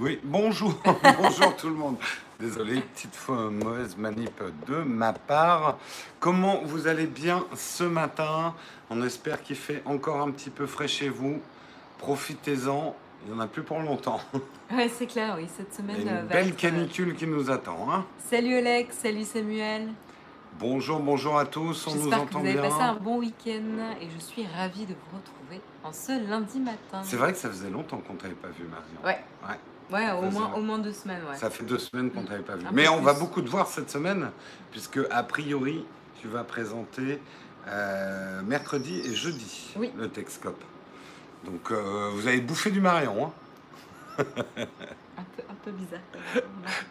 Oui, bonjour, bonjour tout le monde. Désolé, petite fois mauvaise manip de ma part. Comment vous allez bien ce matin? On espère qu'il fait encore un petit peu frais chez vous. Profitez-en, il n'y en a plus pour longtemps. Ouais, c'est clair, oui, cette semaine. Il y a euh, une va belle être, euh, canicule qui nous attend. hein. Salut Alex, salut Samuel. Bonjour, bonjour à tous, on nous J'espère que entend vous avez passé un bien. bon week-end et je suis ravie de vous retrouver en ce lundi matin. C'est vrai que ça faisait longtemps qu'on t'avait pas vu, Marion. Ouais, Ouais. Ouais, au moins, au deux semaines, ouais. Ça fait deux semaines qu'on t'avait pas vu. Un Mais on va beaucoup te voir cette semaine, puisque a priori, tu vas présenter euh, mercredi et jeudi Oui. le Texcope. Donc euh, vous avez bouffé du Marion, hein Un peu, un peu bizarre.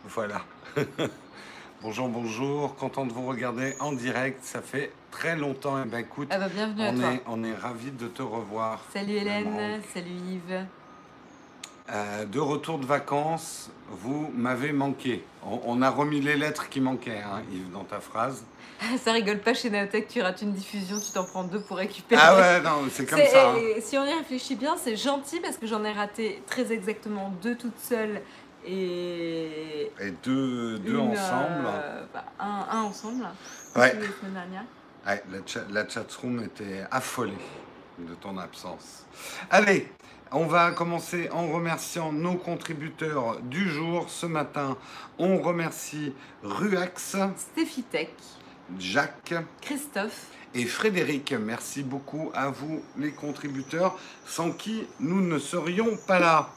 Voilà. bonjour, bonjour. Content de vous regarder en direct. Ça fait très longtemps. Eh ben, écoute, Ah bah bienvenue à on toi. est, on est ravis de te revoir. Salut Hélène, salut Yves. Euh, de retour de vacances, vous m'avez manqué. On, on a remis les lettres qui manquaient, hein, Yves, dans ta phrase. Ça rigole pas chez Naotech, tu rates une diffusion, tu t'en prends deux pour récupérer. Ah ouais, non, c'est comme ça. hein. si on y réfléchit bien, c'est gentil parce que j'en ai raté très exactement deux toutes seules et Et deux, deux une, ensemble. euh, bah, un, un ensemble. Ouais. La semaine dernière. Ouais, la, cha- la chatroom était affolée de ton absence. Allez, on va commencer en remerciant nos contributeurs du jour. Ce matin, on remercie Ruax, Stéphie Tech, Jacques Christophe, et Frédéric. Merci beaucoup à vous, les contributeurs, sans qui nous ne serions pas là.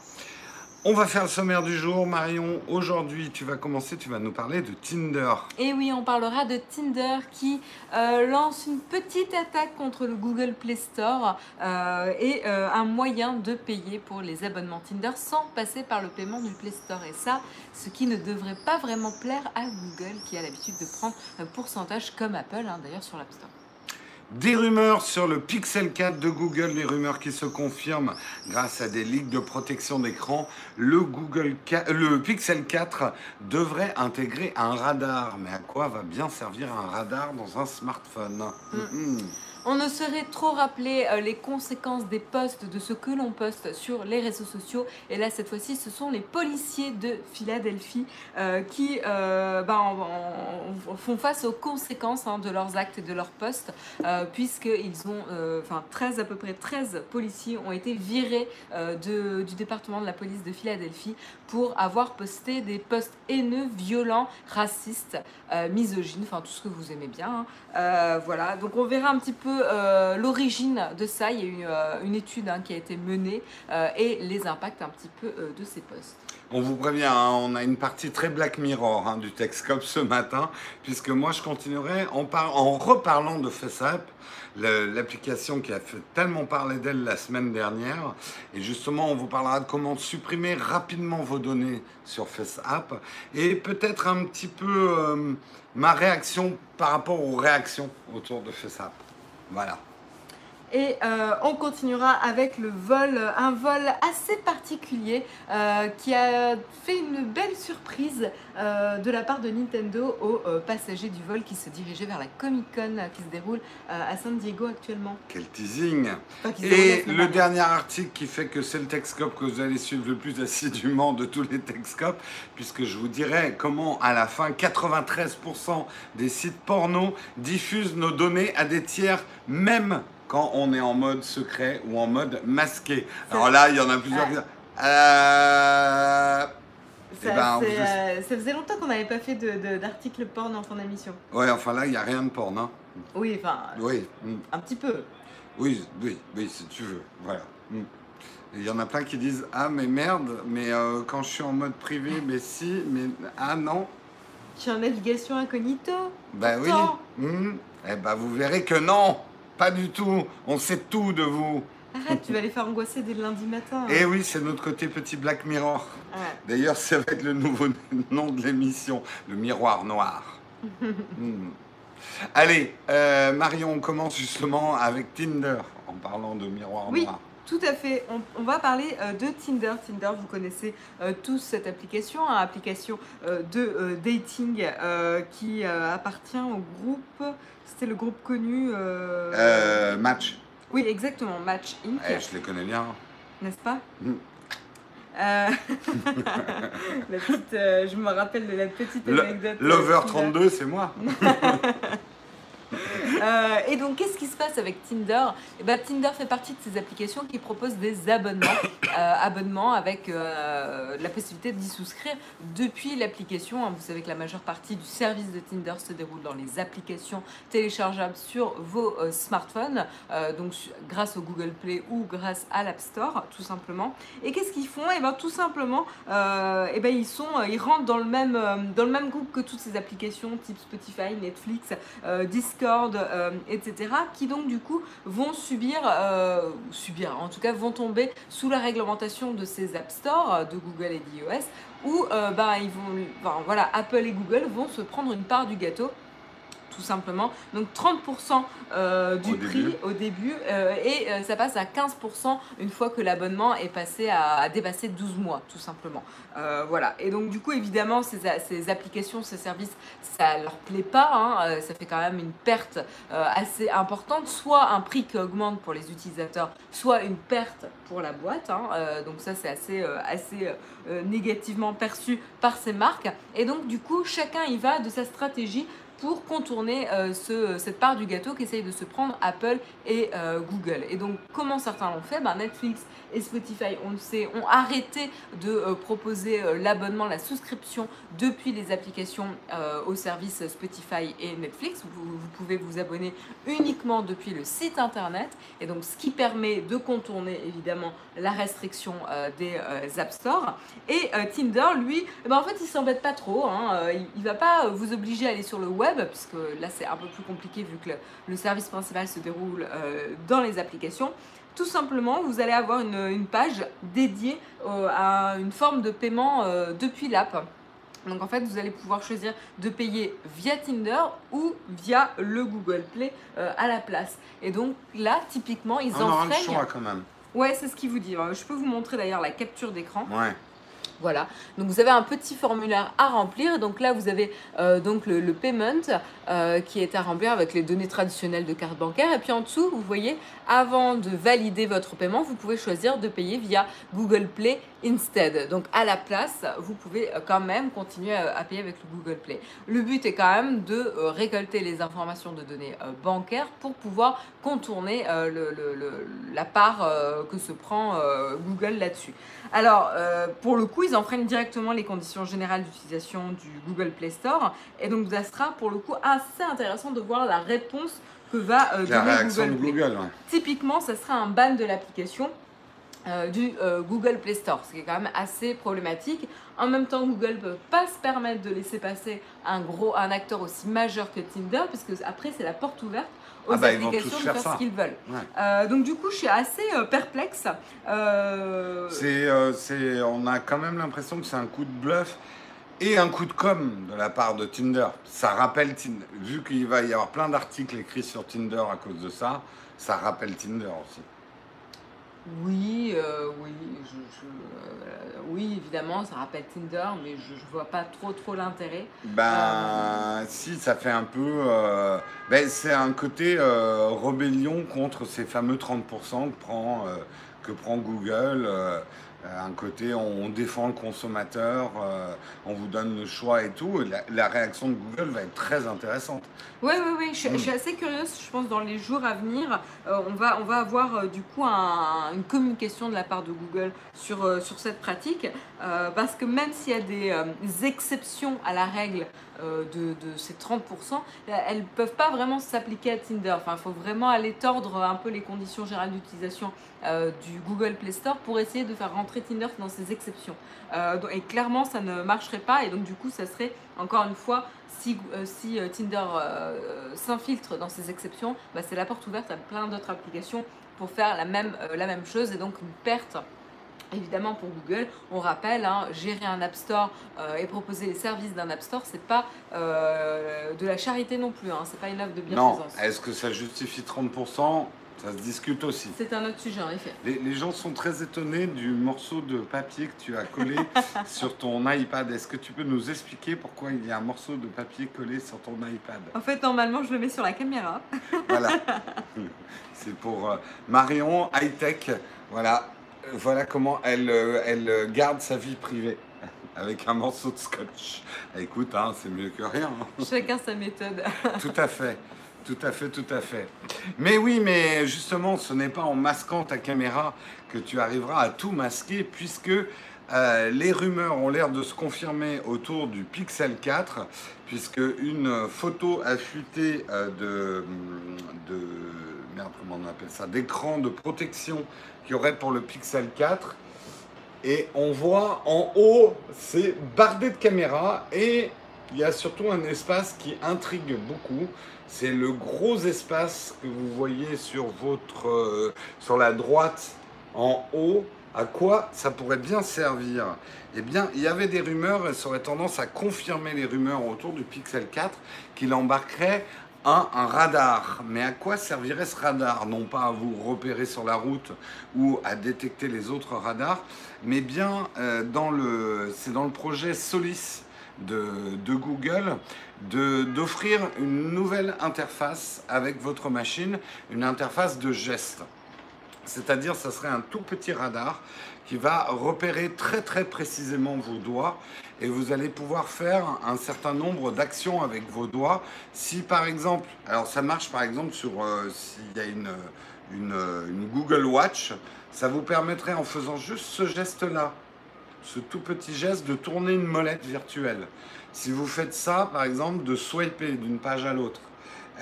On va faire le sommaire du jour. Marion, aujourd'hui, tu vas commencer, tu vas nous parler de Tinder. Et oui, on parlera de Tinder qui euh, lance une petite attaque contre le Google Play Store euh, et euh, un moyen de payer pour les abonnements Tinder sans passer par le paiement du Play Store. Et ça, ce qui ne devrait pas vraiment plaire à Google qui a l'habitude de prendre un pourcentage comme Apple hein, d'ailleurs sur l'App Store. Des rumeurs sur le Pixel 4 de Google, des rumeurs qui se confirment grâce à des ligues de protection d'écran. Le, Google 4 le Pixel 4 devrait intégrer un radar. Mais à quoi va bien servir un radar dans un smartphone? Mhm. On ne saurait trop rappeler euh, les conséquences des posts, de ce que l'on poste sur les réseaux sociaux. Et là, cette fois-ci, ce sont les policiers de Philadelphie euh, qui euh, en- font face aux conséquences hein, de leurs actes et de leurs posts, puisqu'ils ont, enfin, 13 à peu près 13 policiers ont été virés du département de la police de Philadelphie pour avoir posté des posts haineux, violents, racistes, misogynes, enfin tout ce que vous aimez bien. hein. Voilà, donc on verra un petit peu euh, l'origine de ça. Il y a eu euh, une étude hein, qui a été menée euh, et les impacts un petit peu de ces postes. On vous prévient, hein, on a une partie très Black Mirror hein, du Texcope ce matin, puisque moi je continuerai en, en reparlant de FaceApp, l'application qui a fait tellement parler d'elle la semaine dernière. Et justement, on vous parlera de comment supprimer rapidement vos données sur FaceApp et peut-être un petit peu ma réaction par rapport aux réactions autour de FaceApp. Voilà. Et euh, on continuera avec le vol, un vol assez particulier euh, qui a fait une belle surprise euh, de la part de Nintendo aux euh, passagers du vol qui se dirigeaient vers la Comic Con euh, qui se déroule euh, à San Diego actuellement. Quel teasing Enfin, Et le dernier article qui fait que c'est le Texcope que vous allez suivre le plus assidûment de tous les Texcopes, puisque je vous dirai comment à la fin 93% des sites porno diffusent nos données à des tiers, même quand on est en mode secret ou en mode masqué. Alors là, il y en a plusieurs qui disent, Euh, eh Ça, ben, c'est, vous- euh, ça faisait longtemps qu'on n'avait pas fait d'article porn en fin d'émission. Ouais, enfin là, il n'y a rien de porno. hein. Oui, enfin, Oui, mm. un petit peu. Oui, oui, oui, si tu veux. Voilà. Mm. Il y en a plein qui disent Ah, mais merde, mais euh, quand je suis en mode privé, mais si, mais ah non. Je suis en navigation incognito. Bah oui. Mm. Eh ben, vous verrez que non, pas du tout. On sait tout de vous. Arrête, tu vas les faire angoisser dès le lundi matin. Et oui, c'est notre côté petit Black Mirror. Ouais. D'ailleurs, ça va être le nouveau nom de l'émission, le miroir noir. Mm. Allez, euh, Marion, on commence justement avec Tinder, en parlant de miroir Oui. noir. Tout à fait. On, on va parler euh, de Tinder. Tinder, vous connaissez euh, tous cette application, hein, application euh, de dating qui appartient au groupe. C'était le groupe connu. match. Oui, exactement. Match Inc. Eh, je les connais bien. N'est-ce pas? Euh, la petite, je me rappelle de la petite anecdote. Lover qui va- 32, c'est moi. Euh, et donc, qu'est-ce qui se passe avec Tinder? Eh ben, Tinder fait partie de ces applications qui proposent des abonnements, euh, abonnements avec euh, la possibilité d'y souscrire depuis l'application. hein. Vous savez que la majeure partie du service de Tinder se déroule dans les applications téléchargeables sur vos smartphones, donc grâce au Google Play ou grâce à l'App Store, tout simplement. Et qu'est-ce qu'ils font? Eh ben, tout simplement, eh ben, ils sont, ils rentrent dans le même, dans le même groupe que toutes ces applications, type Spotify, Netflix, euh, Euh, etc., qui donc du coup vont subir, euh, subir, en tout cas vont tomber sous la réglementation de ces App Store euh, de Google et d'iOS, où ben, ils vont, voilà, Apple et Google vont se prendre une part du gâteau. Tout simplement. Donc 30% euh, du Au prix début. au début euh, et euh, ça passe à 15% une fois que l'abonnement est passé à, à dépasser 12 mois, tout simplement. Voilà. Et donc, du coup, évidemment, ces, applications, ces services, ça leur plaît pas. hein. Ça fait quand même une perte assez importante. Soit un prix qui augmente pour les utilisateurs, soit une perte pour la boîte. hein. Donc, ça, c'est assez, assez négativement perçu par ces marques. Et donc, du coup, chacun y va de sa stratégie pour contourner euh, ce, cette part du gâteau qu'essayent de se prendre Apple et euh, Google. Et donc, comment certains l'ont fait? Ben, Netflix et Spotify, on le sait, ont arrêté de euh, proposer l'abonnement, la souscription depuis les applications aux services Spotify et Netflix. Vous, pouvez vous abonner uniquement depuis le site internet et donc ce qui permet de contourner évidemment la restriction des App Store. Et Tinder, lui, eh ben, en fait, il s'embête pas trop. hein. Il, il va pas vous obliger à aller sur le web puisque là c'est un peu plus compliqué vu que le, service principal se déroule euh, dans les applications. Tout simplement, vous allez avoir une, une page dédiée euh, à une forme de paiement euh, depuis l'app. Donc en fait, vous allez pouvoir choisir de payer via Tinder ou via le Google Play euh, à la place. Et donc là, typiquement, ils On enfreignent. choix quand même. Ouais, c'est ce qu'il vous dit. Alors, Je peux vous montrer d'ailleurs la capture d'écran. Ouais. Voilà. Donc vous avez un petit formulaire à remplir. Donc là, vous avez euh, donc le, payment euh, qui est à remplir avec les données traditionnelles de carte bancaire. Et puis en dessous, vous voyez, avant de valider votre paiement, vous pouvez choisir de payer via Google Play instead. Donc à la place, vous pouvez euh, quand même continuer à, à payer avec le Google Play. Le but est quand même de euh, récolter les informations de données euh, bancaires pour pouvoir contourner euh, le- le- le- la part euh, que se prend euh, Google là-dessus. Alors, euh, pour le coup, ils enfreignent directement les conditions générales d'utilisation du Google Play Store. Et donc, ça sera pour le coup assez intéressant de voir la réponse que va euh, La donner réaction Google de Play. Google. ouais. Typiquement, ça sera un ban de l'application euh, du euh, Google Play Store, ce qui est quand même assez problématique. En même temps, Google ne peut pas se permettre de laisser passer un gros, un acteur aussi majeur que Tinder, puisque après c'est la porte ouverte aux Ah bah, applications de faire ce qu'ils veulent. Ouais. Euh, donc du coup, je suis assez perplexe. C'est, c'est, on a quand même l'impression que c'est un coup de bluff et un coup de com de la part de Tinder. Ça rappelle Tinder. Vu qu'il va y avoir plein d'articles écrits sur Tinder à cause de ça, ça rappelle Tinder aussi. Oui, euh, oui, je, je- euh, oui, évidemment, ça rappelle Tinder, mais je, je vois pas trop trop l'intérêt. Ben, si, ça fait un peu. euh, ben, c'est un côté euh, rébellion contre ces fameux 30% que prend, euh, que prend Google. Euh, un côté, on défend le consommateur, euh, on vous donne le choix et tout. Et La, la réaction de Google va être très intéressante. Oui, oui, oui, je, suis- Mm. je suis assez curieuse, je pense, dans les jours à venir, euh, on, va, on va avoir euh, du coup un- une communication de la part de Google sur, sur cette pratique, parce que même s'il y a des exceptions à la règle euh, de, ces 30%, euh, elles ne peuvent pas vraiment s'appliquer à Tinder. Enfin, il faut vraiment aller tordre un peu les conditions générales d'utilisation euh, du Google Play Store pour essayer de faire rentrer Tinder dans ces exceptions. Euh, et clairement, ça ne marcherait pas, et donc du coup, ça serait, encore une fois, si, Tinder s'infiltre dans ces exceptions, bah, c'est la porte ouverte à plein d'autres applications pour faire la même chose et donc une perte. Évidemment pour Google, on rappelle, hein, gérer un App Store euh, et proposer les services d'un App Store, c'est pas euh, de la charité non plus, hein, c'est pas une œuvre de Non, bienfaisance. est-ce que ça justifie 30% Ça se discute aussi. C'est un autre sujet en effet. Les, les gens sont très étonnés du morceau de papier que tu as collé sur ton iPad. Est-ce que tu peux nous expliquer pourquoi il y a un morceau de papier collé sur ton iPad? En fait, normalement, je le mets sur la caméra. Voilà. C'est pour euh, Marion High Tech. Voilà. Voilà comment elle, euh, elle garde sa vie privée avec un morceau de scotch. Écoute, hein, c'est mieux que rien. Chacun sa méthode. Tout à fait, tout à fait, tout à fait. Mais oui, mais justement, ce n'est pas en masquant ta caméra que tu arriveras à tout masquer, puisque euh, les rumeurs ont l'air de se confirmer autour du Pixel 4, puisque une photo a fuité euh, de, de merde, comment on appelle ça, d'écran de protection qu'il y aurait pour le Pixel 4. Et on voit en haut, c'est bardé de caméras et il y a surtout un espace qui intrigue beaucoup. C'est le gros espace que vous voyez sur votre, euh, la droite en haut. À quoi ça pourrait bien servir? Eh bien, il y avait des rumeurs, et ça aurait tendance à confirmer les rumeurs autour du Pixel 4, qu'il embarquerait un, radar. Mais à quoi servirait ce radar? Non pas à vous repérer sur la route ou à détecter les autres radars, mais bien euh, dans le, c'est dans le projet Solis de, de Google de- d'offrir une nouvelle interface avec votre machine, une interface de geste. C'est-à-dire, ça serait un tout petit radar va repérer très très précisément vos doigts et vous allez pouvoir faire un certain nombre d'actions avec vos doigts. Si par exemple, alors ça marche par exemple sur euh, s'il y a une, une, une Google Watch, ça vous permettrait en faisant juste ce geste-là, ce tout petit geste de tourner une molette virtuelle. Si vous faites ça, par exemple, de swiper d'une page à l'autre,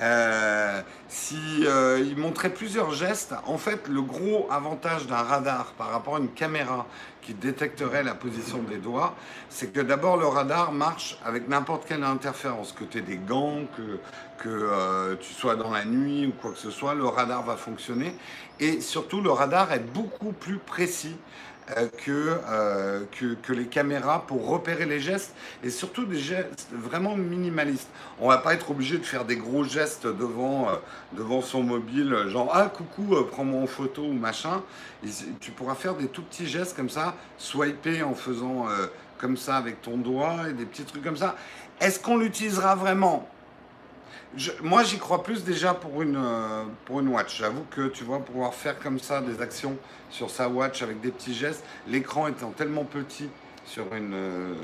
euh, si euh, il montrait plusieurs gestes, en fait, le gros avantage d'un radar par rapport à une caméra qui détecterait la position des doigts, c'est que d'abord le radar marche avec n'importe quelle interférence, que tu aies des gants, que, euh, tu sois dans la nuit ou quoi que ce soit, le radar va fonctionner. Et surtout, le radar est beaucoup plus précis que, euh, que, que les caméras pour repérer les gestes et surtout des gestes vraiment minimalistes. On va pas être obligé de faire des gros gestes devant, euh, devant son mobile, genre ah coucou, euh, prends-moi en photo ou machin. Et tu pourras faire des tout petits gestes comme ça, swiper en faisant euh, comme ça avec ton doigt et des petits trucs comme ça. Est-ce qu'on l'utilisera vraiment? Moi, j'y crois plus déjà pour une, euh, pour une watch. J'avoue que tu vois, pouvoir faire comme ça des actions sur sa watch avec des petits gestes, l'écran étant tellement petit sur une, euh,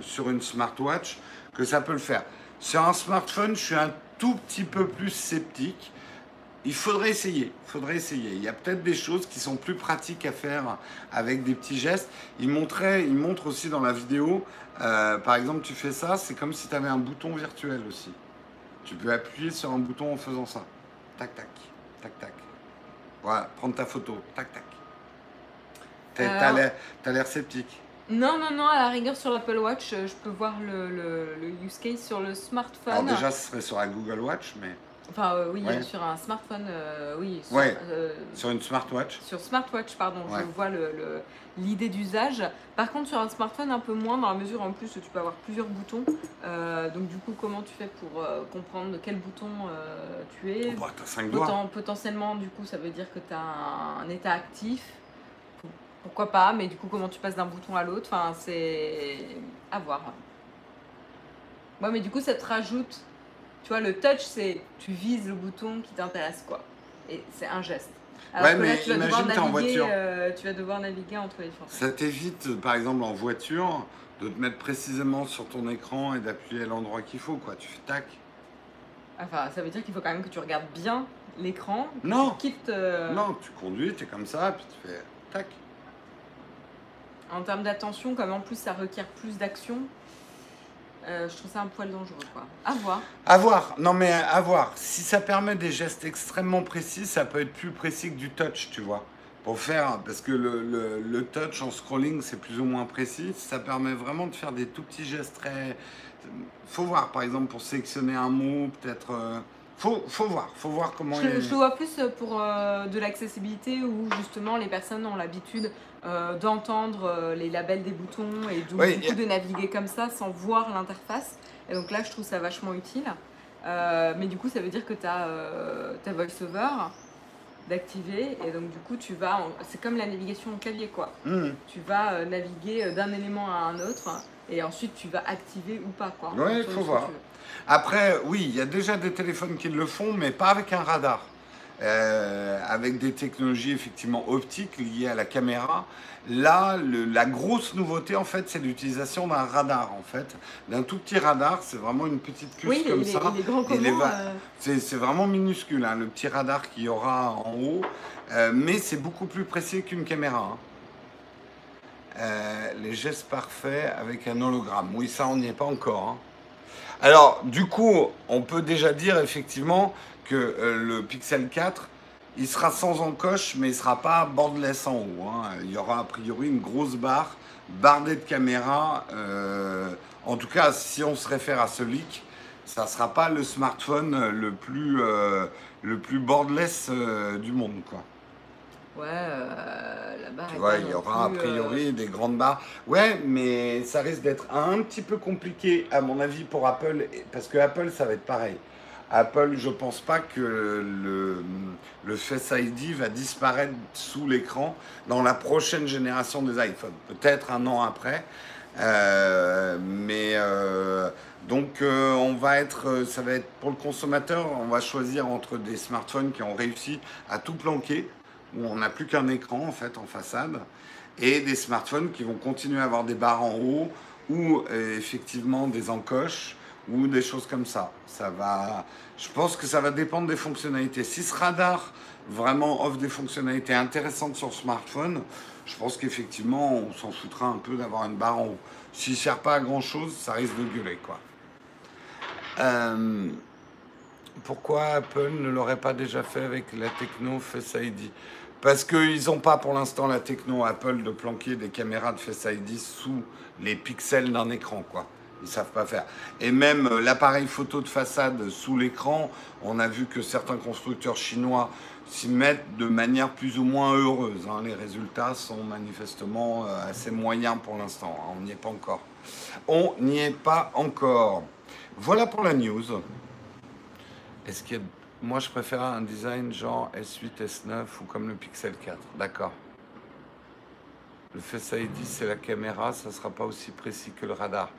sur une smartwatch que ça peut le faire. Sur un smartphone, je suis un tout petit peu plus sceptique. Il faudrait essayer, il faudrait essayer. Il y a peut-être des choses qui sont plus pratiques à faire avec des petits gestes. Il il montre aussi dans la vidéo, euh, par exemple, tu fais ça, c'est comme si tu avais un bouton virtuel aussi. Tu peux appuyer sur un bouton en faisant ça. Tac, tac, tac, tac. Voilà, prendre ta photo. Tac, tac. T'as Alors- l'air- sceptique. Non, non, non, à la rigueur sur l'Apple Watch, euh, je peux voir le, le- le use case sur le smartphone. Alors déjà, ce serait sur la Google Watch, mais Enfin, euh, oui, Ouais. sur un smartphone, euh, oui. Sur, Ouais. euh, sur une smartwatch. sur smartwatch, pardon, Ouais. je vois le- le- l'idée d'usage. Par contre, sur un smartphone, un peu moins, dans la mesure en plus tu peux avoir plusieurs boutons. Euh, donc, du coup, comment tu fais pour euh, comprendre de quel bouton euh, tu es? Oh, bah, t'as cinq doigts. Poten- Potentiellement, du coup, ça veut dire que tu as un, un état actif. Pourquoi pas, mais du coup, comment tu passes d'un bouton à l'autre? Enfin, c'est à voir. Ouais, mais du coup, ça te rajoute. Tu vois, le touch, c'est tu vises le bouton qui t'intéresse, quoi. Et c'est un geste. Alors Ouais, que là, mais tu vas devoir imagine, t'es en naviguer, voiture. euh, tu vas devoir naviguer entre les différents. Ça t'évite, par exemple, en voiture, de te mettre précisément sur ton écran et d'appuyer à l'endroit qu'il faut, quoi. Tu fais tac. Enfin, ça veut dire qu'il faut quand même que tu regardes bien l'écran. Non. Tu quittes. euh, Non, tu conduis, t'es comme ça, puis tu fais tac. En termes d'attention, comme en plus ça requiert plus d'action, euh, je trouve ça un poil dangereux, quoi. À voir. À voir, non mais à voir. Si ça permet des gestes extrêmement précis, ça peut être plus précis que du touch, tu vois. Pour faire, parce que le, le- le touch en scrolling, c'est plus ou moins précis. Ça permet vraiment de faire des tout petits gestes très. Faut voir, par exemple, pour sélectionner un mot, peut-être. euh, Faut, faut voir, faut voir comment. Je, il- je le vois plus pour euh, de l'accessibilité où justement les personnes ont l'habitude euh, d'entendre euh, les labels des boutons et donc Oui, du coup de naviguer comme ça sans voir l'interface. Et donc là, je trouve ça vachement utile. Euh, mais du coup, ça veut dire que tu as ta voice-over d'activer et donc du coup, tu vas. en- C'est comme la navigation au clavier, quoi. Hmm. Tu vas euh, naviguer euh, d'un élément à un autre et ensuite tu vas activer ou pas, quoi. Ouais, faut voir. Après, oui, il y a déjà des téléphones qui le font, mais pas avec un radar. euh, avec des technologies effectivement optiques liées à la caméra. Là, le- la grosse nouveauté, en fait, c'est l'utilisation d'un radar, en fait, d'un tout petit radar. C'est vraiment une petite puce Oui, comme il est- ça. euh, C'est c'est vraiment minuscule, hein, le petit radar qu'il y aura en haut, Euh, mais c'est beaucoup plus précis qu'une caméra. hein. Euh, les gestes parfaits avec un hologramme. Oui, ça, on n'y est pas encore. hein. Alors, du coup, on peut déjà dire effectivement que euh, le Pixel 4, il sera sans encoche, mais il sera pas borderless en haut. hein. Il y aura a priori une grosse barre, bardée de caméras. euh, en tout cas, si on se réfère à ce leak, ça sera pas le smartphone le plus, euh, le plus borderless euh, du monde. Ouais, euh, la barre Tu vois, il y aura a plus, euh, priori des grandes barres. Ouais, mais ça risque d'être un petit peu compliqué, à mon avis, pour Apple, parce que Apple, ça va être pareil. Apple, je pense pas que le, le Face ID va disparaître sous l'écran dans la prochaine génération des iPhones. Peut-être un an après. Euh, mais euh, donc euh, on va être, ça va être pour le consommateur, on va choisir entre des smartphones qui ont réussi à tout planquer, où on n'a plus qu'un écran en fait en façade, et des smartphones qui vont continuer à avoir des barres en haut ou euh, effectivement des encoches ou des choses comme ça. Ça va, je pense que ça va dépendre des fonctionnalités. Si ce radar vraiment offre des fonctionnalités intéressantes sur smartphone, je pense qu'effectivement on s'en foutra un peu d'avoir une barre en haut. S'il ne sert pas à grand chose, ça risque de gueuler quoi. Euh, pourquoi Apple ne l'aurait pas déjà fait avec la techno Face ID Parce qu'ils n'ont pas pour l'instant la techno Apple de planquer des caméras de Face ID sous les pixels d'un écran, quoi. Ils savent pas faire. Et même euh, l'appareil photo de façade sous l'écran, on a vu que certains constructeurs chinois s'y mettent de manière plus ou moins heureuse. hein. Les résultats sont manifestement euh, assez moyens pour l'instant. hein. On n'y est pas encore. On n'y est pas encore. Voilà pour la news. Est-ce qu'il y a... Moi, je préfère un design genre S8, S9 ou comme le Pixel 4. D'accord. Le Face ID, c'est la caméra, ça sera pas aussi précis que le radar.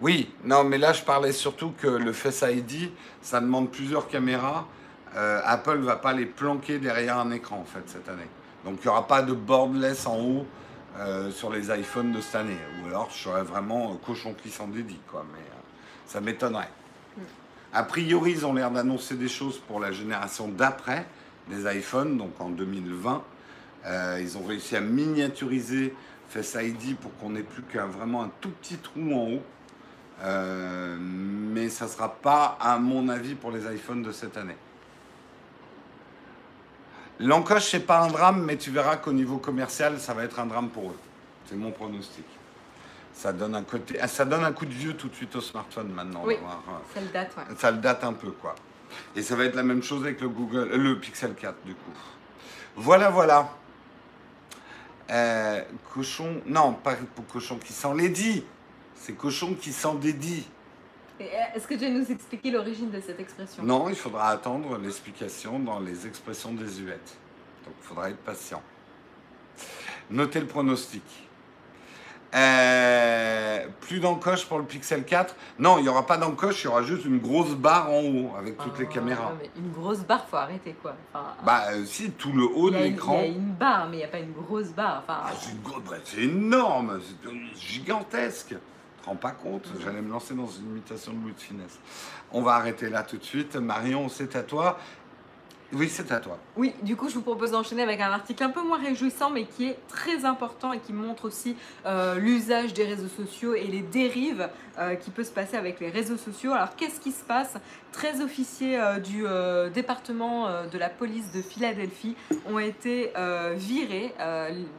Oui, non, mais là, je parlais surtout que le Face ID, ça demande plusieurs caméras. Euh, Apple va pas les planquer derrière un écran, en fait, cette année. Donc, il n'y aura pas de borderless en haut euh, sur les iPhones de cette année. Ou alors, je serais vraiment cochon qui s'en dédie, quoi. Mais euh, ça m'étonnerait. A priori, ils ont l'air d'annoncer des choses pour la génération d'après des iPhones, donc en 2020. Euh, ils ont réussi à miniaturiser Face ID pour qu'on n'ait plus qu'un vraiment un tout petit trou en haut. Euh, mais ça ne sera pas, à mon avis, pour les iPhones de cette année. L'encoche, c'est pas un drame, mais tu verras qu'au niveau commercial, ça va être un drame pour eux. C'est mon pronostic. Ça donne un côté, ah, ça donne un coup de vieux tout de suite au smartphone maintenant. Oui. euh, Ça le date, ouais. ça le date un peu, quoi. Et ça va être la même chose avec le Google, euh, le Pixel 4, du coup. Voilà, voilà. Euh, cochon, non, pas pour cochon qui s'en dit. C'est cochon qui s'en dédie. Est-ce que tu vas nous expliquer l'origine de cette expression? Non, il faudra attendre l'explication dans les expressions désuètes. Donc, il faudra être patient. Notez le pronostic. Euh, plus d'encoche pour le Pixel 4 Non, il n'y aura pas d'encoche, il y aura juste une grosse barre en haut avec toutes les Ah, caméras. non, mais une grosse barre, faut arrêter quoi. Enfin, Bah, euh, si, tout le haut de une- il y l'écran. a une barre, mais il n'y a pas une grosse barre. Enfin, Ah, c'est une grosse- bah, c'est énorme, c'est gigantesque. Tu te rends pas compte J'allais me lancer dans une imitation de Louis de Finesse. On va arrêter là tout de suite. Marion, c'est à toi. Oui, c'est à toi. Oui, du coup, je vous propose d'enchaîner avec un article un peu moins réjouissant, mais qui est très important et qui montre aussi euh, l'usage des réseaux sociaux et les dérives euh, qui peut se passer avec les réseaux sociaux. Alors, qu'est-ce qui se passe? 13 officiers euh, du euh, département euh, de la police de Philadelphie ont été virés,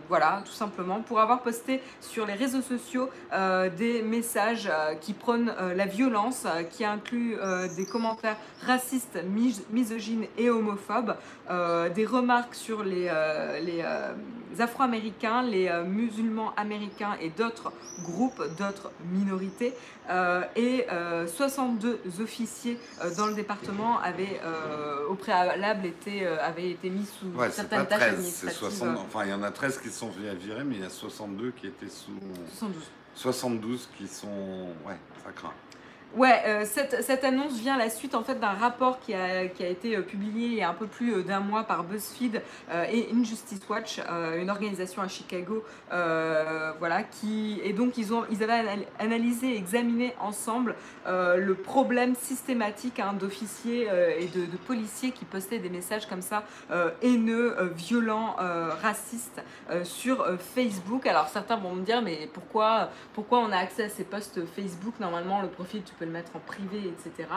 voilà, tout simplement, pour avoir posté sur les réseaux sociaux des messages qui prônent la violence, qui incluent des commentaires racistes, mis- misogynes et homophobes, des remarques sur les, Afro-Américains, les euh, musulmans américains et d'autres groupes, d'autres minorités. Euh, et euh, 62 officiers euh, dans le département avaient au préalable été, avaient été mis sous Ouais, certaines pas tâches 13, c'est administratives. 60. Enfin, il y en a 13 qui sont virés, mais il y a 62 qui étaient sous. 72. 72 qui sont. Ouais, ça craint. Ouais, euh, cette, cette annonce vient à la suite en fait d'un rapport qui a, qui a été euh, publié il y a un peu plus euh, d'un mois par BuzzFeed et Injustice Watch, une organisation à Chicago, voilà, qui et donc ils ont ils avaient anal- analysé, et examiné ensemble le problème systématique hein, d'officiers et de, policiers qui postaient des messages comme ça haineux, violents, racistes sur Facebook. Alors certains vont me dire mais pourquoi pourquoi on a accès à ces posts Facebook? Normalement le profil tu peux le mettre en privé, etc.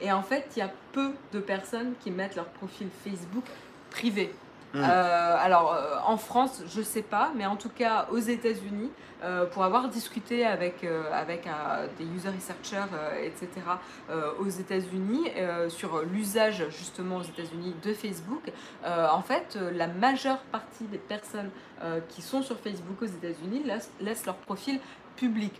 Et en fait il y a peu de personnes qui mettent leur profil Facebook privé. Mm. Euh, alors euh, en France, je sais pas, mais en tout cas aux États-Unis, euh, pour avoir discuté avec, avec des user researchers, etc., aux États-Unis, sur l'usage justement aux États-Unis de Facebook, en fait, la majeure partie des personnes qui sont sur Facebook aux États-Unis laissent, laissent leur profil public.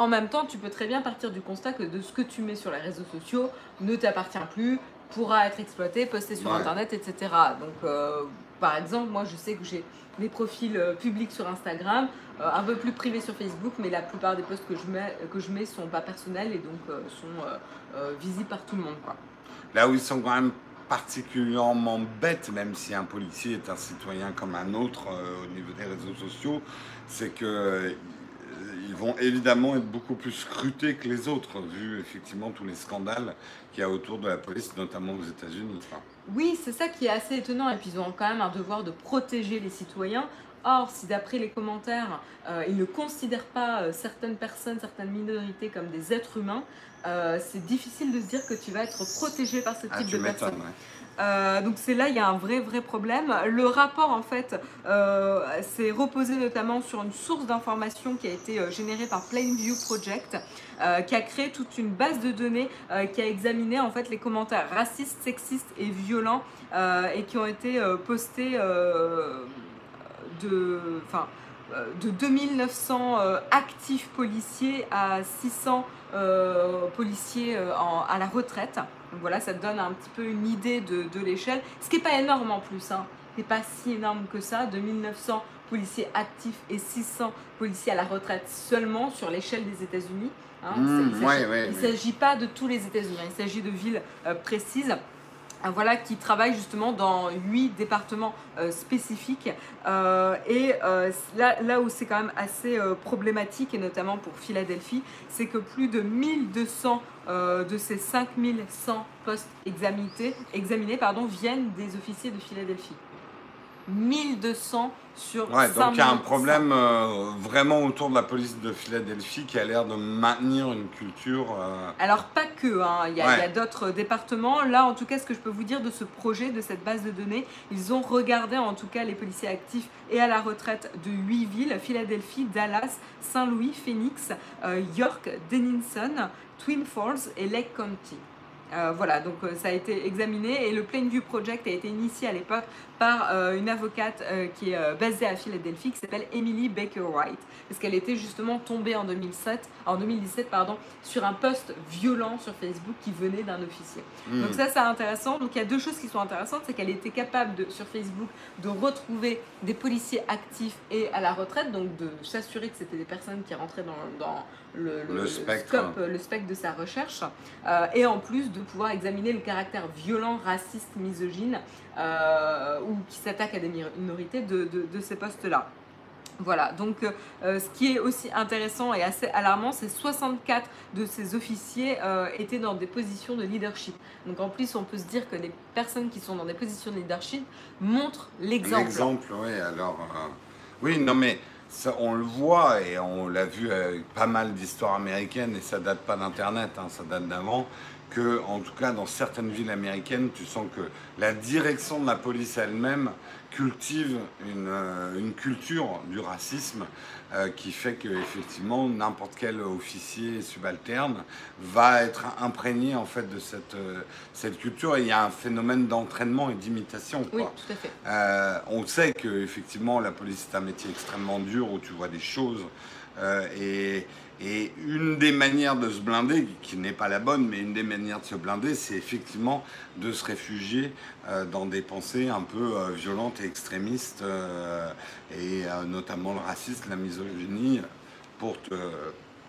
En même temps, tu peux très bien partir du constat que de ce que tu mets sur les réseaux sociaux ne t'appartient plus, pourra être exploité, posté sur Ouais. Internet, etc. Donc, euh, par exemple, moi, je sais que j'ai des profils euh, publics sur Instagram, euh, un peu plus privés sur Facebook, mais la plupart des posts que je mets, que je mets sont pas personnels et donc sont visibles par tout le monde. Quoi. Là où ils sont quand même particulièrement bêtes, même si un policier est un citoyen comme un autre au niveau des réseaux sociaux, c'est que ils vont évidemment être beaucoup plus scrutés que les autres, vu effectivement tous les scandales qu'il y a autour de la police, notamment aux États-Unis. Oui, c'est ça qui est assez étonnant. Et puis, ils ont quand même un devoir de protéger les citoyens. Or, si d'après les commentaires, euh, ils ne considèrent pas euh, certaines personnes, certaines minorités comme des êtres humains, euh, c'est difficile de se dire que tu vas être protégé par ce Ah, type tu de personnes. ouais. Euh, donc c'est là, il y a un vrai, vrai problème. Le rapport, en fait, euh, s'est reposé notamment sur une source d'information qui a été euh, générée par Plainview Project, qui a créé toute une base de données qui a examiné en fait les commentaires racistes, sexistes et violents et qui ont été postés de, enfin, euh, de 2900 euh, actifs policiers à 600 euh, policiers à la retraite. Donc voilà, ça te donne un petit peu une idée de, de l'échelle. Ce qui n'est pas énorme en plus, hein. c'est pas si énorme que ça, de 1900 policiers actifs et 600 policiers à la retraite seulement sur l'échelle des États-Unis. hein. Mmh, il s'agit- ouais, ouais, il ouais. s'agit pas de tous les États-Unis, hein. il s'agit de villes euh, précises. euh, Voilà, qui travaillent justement dans huit départements euh, spécifiques. Euh, et euh, là, là où c'est quand même assez problématique, et notamment pour Philadelphie, c'est que plus de 1200 euh, de ces 5100 postes examinés, examinés pardon, viennent des officiers de Philadelphie. 1200 sur Ouais, donc il y a un 5100. problème euh, vraiment autour de la police de Philadelphie qui a l'air de maintenir une culture. euh, Alors pas que, hein. il y a, Ouais. d'autres départements. Là, en tout cas, ce que je peux vous dire de ce projet, de cette base de données, ils ont regardé en tout cas les policiers actifs et à la retraite de huit villes Philadelphie, Dallas, Saint-Louis, Phoenix, euh, York, Denison, Twin Falls et Lake County. Euh, voilà, donc euh, ça a été examiné et le Plainview Project a été initié à l'époque par euh, une avocate euh, qui est basée à Philadelphie qui s'appelle Emily Baker White parce qu'elle était justement tombée en 2007, en 2017 pardon, sur un post violent sur Facebook qui venait d'un officier. hmm. Donc ça c'est intéressant. Donc il y a deux choses qui sont intéressantes, c'est qu'elle était capable de, sur Facebook de retrouver des policiers actifs et à la retraite, donc de s'assurer que c'était des personnes qui rentraient dans, dans le, Le spectre. scope, le spectre de sa recherche, Euh, et en plus de pouvoir examiner le caractère violent, raciste, misogyne, euh, ou qui s'attaque à des minorités de, de- de ces postes-là. Voilà, donc euh, ce qui est aussi intéressant et assez alarmant, c'est 64 de ces officiers euh, étaient dans des positions de leadership. Donc en plus, on peut se dire que les personnes qui sont dans des positions de leadership montrent l'exemple. L'exemple, oui. Alors, euh, oui, non, mais on le voit et on l'a vu avec pas mal d'histoires américaines et ça date pas d'Internet, hein, ça date d'avant. Que, en tout cas, dans certaines villes américaines, tu sens que la direction de la police elle-même cultive une, euh, une culture du racisme euh, qui fait que effectivement n'importe quel officier subalterne va être imprégné en fait de cette, euh, cette culture et il y a un phénomène d'entraînement et d'imitation. Oui, tout à fait. Euh, on sait que effectivement la police est un métier extrêmement dur où tu vois des choses et, et une des manières de se blinder, qui n'est pas la bonne, mais une des manières de se blinder, c'est effectivement de se réfugier euh, dans des pensées un peu euh, violentes et extrémistes, euh, et notamment le racisme, la misogynie, pour te,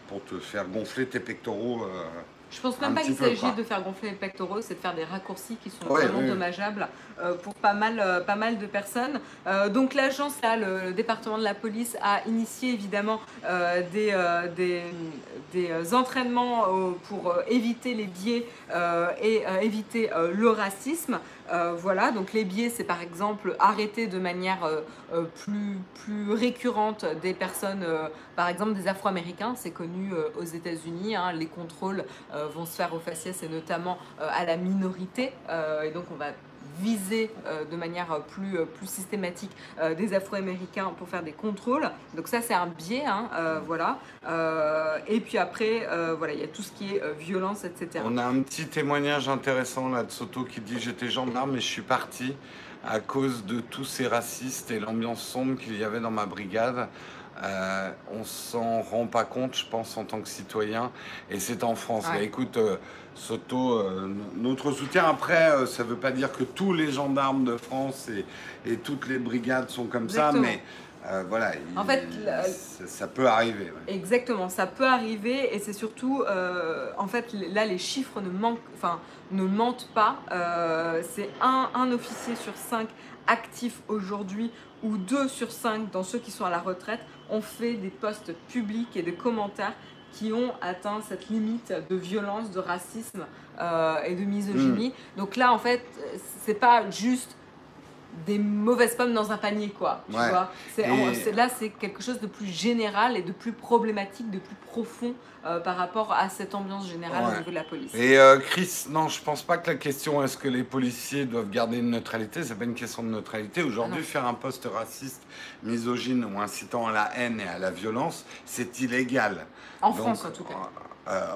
pour te faire gonfler tes pectoraux Je pense même pas qu'il s'agit de faire gonfler les pectoraux, c'est de faire des raccourcis qui sont Ouais, vraiment oui, dommageables euh, pour pas mal, euh, pas mal de personnes. Euh, donc l'agence, là, le, le département de la police a initié évidemment des, des, des, entraînements pour éviter les biais et éviter le racisme. Voilà, donc les biais, c'est par exemple arrêter de manière plus, plus récurrente des personnes, par exemple des Afro-Américains, c'est connu aux États-Unis, hein, les contrôles vont se faire au faciès et notamment euh, à la minorité, euh, et donc on va viser euh, de manière euh, plus, euh, plus systématique euh, des Afro-Américains pour faire des contrôles. Donc ça c'est un biais, hein, euh, voilà. Euh, et puis après, euh, voilà, il y a tout ce qui est euh, violence, etc. On a un petit témoignage intéressant là de Soto qui dit J'étais gendarme et je suis parti à cause de tous ces racistes et l'ambiance sombre qu'il y avait dans ma brigade. Euh, on s'en rend pas compte, je pense, en tant que citoyen. Et c'est en France. Ouais. Mais écoute, euh, Soto, euh, notre soutien. Après, ça veut pas dire que tous les gendarmes de France et, et toutes les brigades sont comme Exactement. ça, mais voilà. En il- fait, ça, ça peut arriver. ouais. Exactement, ça peut arriver et c'est surtout, en fait, là les chiffres ne manquent, enfin, ne mentent pas. C'est un, un officier sur cinq actifs aujourd'hui ou deux sur cinq dans ceux qui sont à la retraite ont fait des posts publics et des commentaires qui ont atteint cette limite de violence, de racisme euh, et de misogynie. Donc là, en fait, c'est pas juste des mauvaises pommes dans un panier, quoi. Tu Ouais. vois Et- là, c'est quelque chose de plus général et de plus problématique, de plus profond euh, par rapport à cette ambiance générale au niveau de la police. Et euh, Chris, non, je pense pas que la question est-ce que les policiers doivent garder une neutralité, c'est pas une question de neutralité. Aujourd'hui, Ah faire un poste raciste, misogyne ou incitant à la haine et à la violence, c'est illégal. En Donc, France, en tout cas. euh,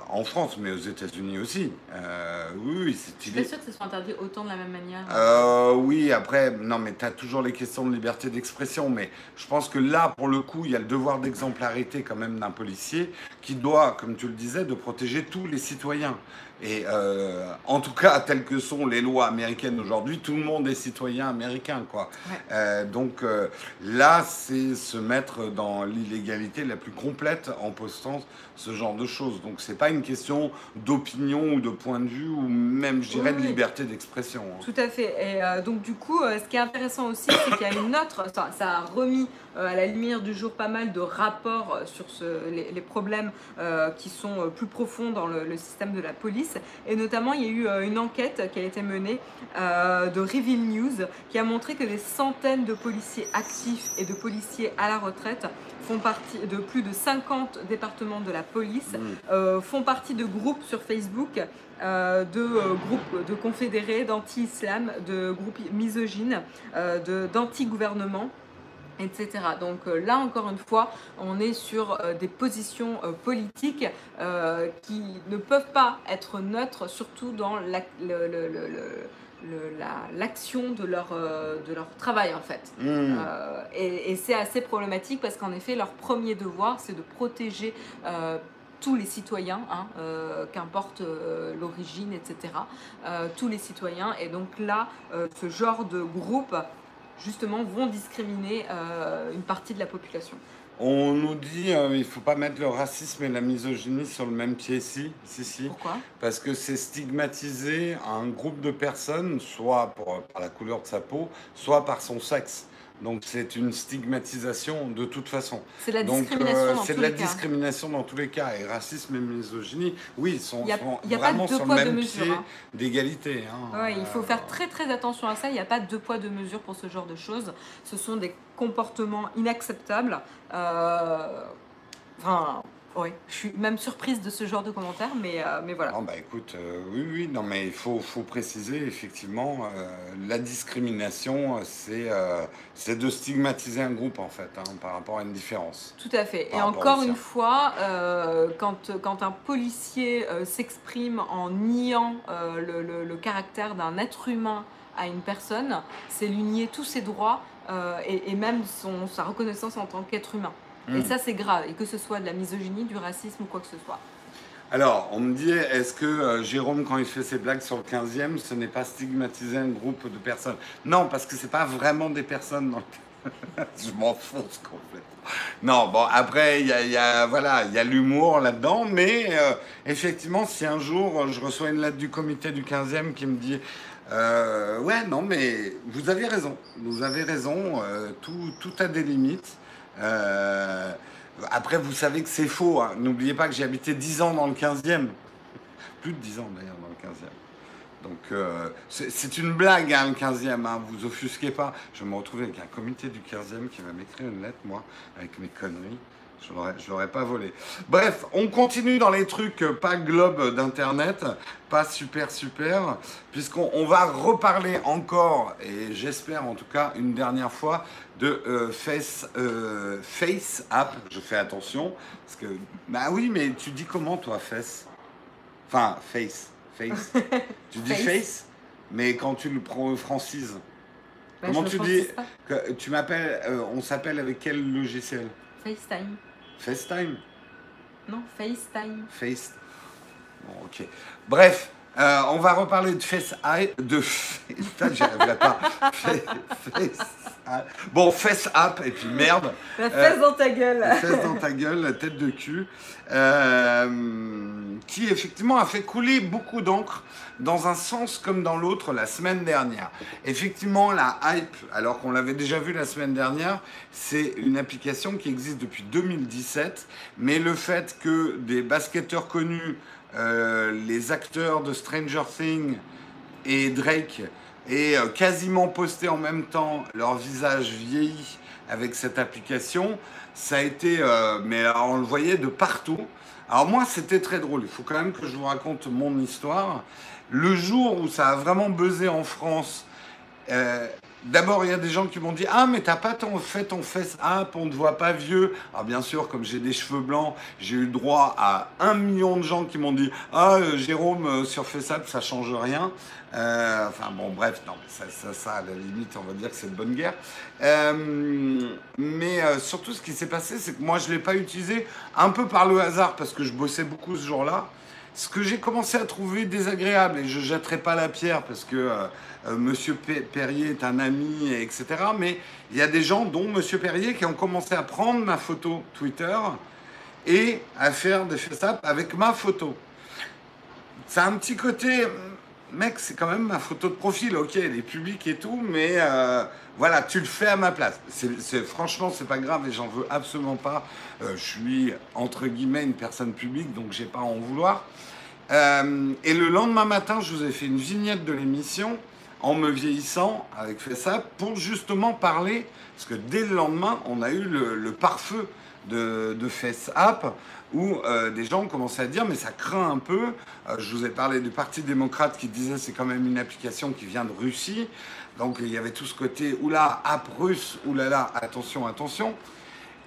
en France, mais aux États-Unis aussi. Euh, oui, oui, c'est Je suis pas sûre que ce soit interdit autant de la même manière. Euh, oui, après, non, mais tu as toujours les questions de liberté d'expression. Mais je pense que là, pour le coup, il y a le devoir d'exemplarité quand même d'un policier qui doit, comme tu le disais, de protéger tous les citoyens. Et euh, en tout cas, telles que sont les lois américaines aujourd'hui, tout le monde est citoyen américain, quoi. Ouais. Euh, donc euh, là, c'est se mettre dans l'illégalité la plus complète en postant ce genre de choses. Donc c'est pas une question d'opinion ou de point de vue ou même, je dirais, Oui, de liberté d'expression. hein. Tout à fait. Et donc du coup, ce qui est intéressant aussi, c'est qu'il y a une autre, ça, ça a remis à la lumière du jour pas mal de rapports euh, sur ce- les, les problèmes euh, qui sont euh, plus profonds dans le, le système de la police. Et notamment, il y a eu euh, une enquête qui a été menée euh, de Reveal News qui a montré que des centaines de policiers actifs et de policiers à la retraite font partie de plus de 50 départements de la police Mm. euh, font partie de groupes sur Facebook, euh, de euh, groupes de confédérés, d'anti-islam, de groupes misogynes, euh, d'anti-gouvernement. Etc. Donc euh, là encore une fois, on est sur euh, des positions euh, politiques qui ne peuvent pas être neutres, surtout dans la- le- le- le- le- le- la- l'action de, leur, euh, de leur travail en fait. Mm. Euh, et et c'est assez problématique parce qu'en effet, leur premier devoir, c'est de protéger euh, tous les citoyens, hein, qu'importe l'origine, etc. Tous les citoyens. Et donc là, ce genre de groupe, justement, vont discriminer euh, une partie de la population. On nous dit euh, il faut pas mettre le racisme et la misogynie sur le même pied ici, si, si, Pourquoi? Parce que c'est stigmatiser un groupe de personnes, soit pour- par la couleur de sa peau, soit par son sexe. Donc c'est une stigmatisation de toute façon. C'est de la Donc discrimination euh, dans c'est tous de la les cas. discrimination dans tous les cas. Et racisme et misogynie, oui, ils sont, Il y a- sont il y a pas vraiment deux sur le deux même mesures, pied hein. d'égalité. hein. Ouais, il faut faire très très attention à ça. Il n'y a pas de poids de mesure pour ce genre de choses. Ce sont des comportements inacceptables. Euh, Enfin, ouais, je suis même surprise de ce genre de commentaires, mais, euh, mais voilà. Non, bah écoute, euh, oui, oui, non, mais il faut, faut préciser, effectivement, euh, la discrimination, c'est c'est de stigmatiser un groupe, en fait, hein, par rapport à une différence. Tout à fait. Par Et encore une fois, quand, quand un policier s'exprime en niant le, le- le caractère d'un être humain à une personne, c'est lui nier tous ses droits euh, et, et même son, sa reconnaissance en tant qu'être humain. Et Mm. ça, c'est grave. Et que ce soit de la misogynie, du racisme ou quoi que ce soit. Alors, on me dit, est-ce que euh, Jérôme, quand il fait ses blagues sur le 15e, ce n'est pas stigmatiser un groupe de personnes? Non, parce que c'est pas vraiment des personnes dans le je m'enfonce complètement. Non, bon, après, il y a, voilà, y a l'humour là-dedans, mais euh, effectivement, si un jour je reçois une lettre du comité du 15e qui me dit euh, Ouais, non, mais vous avez raison, vous avez raison, euh, tout, tout, a des limites. Après, vous savez que c'est faux, hein. n'oubliez pas que j'ai habité 10 ans dans le 15e, plus de 10 ans d'ailleurs dans le 15e. Donc euh, c'est une blague, hein, le 15e, hein, vous offusquez pas. Je me retrouver avec un comité du 15e qui va m'écrire une lettre, moi, avec mes conneries. Je ne l'aurais pas volé. Bref, on continue dans les trucs euh, pas globe d'Internet, pas super super, puisqu'on va reparler encore, et j'espère en tout cas une dernière fois, de euh, Face, Face App. Je fais attention, parce que... Bah oui, mais tu dis comment toi, Face? Enfin, Face. Face. tu dis face. mais quand tu le prends francise. Bah, comment tu dis que, Tu m'appelles, euh, on s'appelle avec quel logiciel? FaceTime. FaceTime Non, FaceTime. Face. Bon, ok. Bref, euh, on va reparler de Face de j'y arriverai pas. face, bon, Face App et puis merde. La fesse dans ta gueule. La fesse dans ta gueule, la tête de cul, euh, qui effectivement a fait couler beaucoup d'encre dans un sens comme dans l'autre la semaine dernière. Effectivement, la hype, alors qu'on l'avait déjà vu la semaine dernière, c'est une application qui existe depuis 2017, mais le fait que des basketteurs connus euh, les acteurs de Stranger Things et Drake aient euh, quasiment posté en même temps leur visage vieilli avec cette application, ça a été, euh, mais on le voyait de partout. Alors moi, c'était très drôle. Il faut quand même que je vous raconte mon histoire. Le jour où ça a vraiment buzzé en France, D'abord, il y a des gens qui m'ont dit Ah, mais t'as pas ton, fait ton face app, on ne te voit pas vieux. Alors, bien sûr, comme j'ai des cheveux blancs, j'ai eu droit à un million de gens qui m'ont dit Ah, euh, Jérôme, euh, sur face app, ça change rien. Euh, enfin, bon, bref, non, ça, ça, ça, à la limite, on va dire que c'est de bonne guerre. mais surtout, ce qui s'est passé, c'est que moi, je ne l'ai pas utilisé un peu par le hasard parce que je bossais beaucoup ce jour-là. Ce que j'ai commencé à trouver désagréable, et je jetterai pas la pierre parce que Monsieur Perrier est un ami, etc. Mais il y a des gens, dont Monsieur Perrier, qui ont commencé à prendre ma photo Twitter et à faire des FaceApp avec ma photo. C'est un petit côté, mec, c'est quand même ma photo de profil, ok, elle est publique et tout, mais euh, voilà, tu le fais à ma place. C'est, franchement, c'est pas grave et j'en veux absolument pas. Euh, je suis entre guillemets une personne publique, donc j'ai pas à en vouloir. et le lendemain matin, je vous ai fait une vignette de l'émission en me vieillissant avec ça pour justement parler, parce que dès le lendemain, on a eu le, pare-feu de, FaceApp où euh, des gens commençaient à dire mais ça craint un peu. Euh, je vous ai parlé du Parti démocrate qui disait c'est quand même une application qui vient de Russie. Donc il y avait tout ce côté oula, app russe, oulala, attention, attention.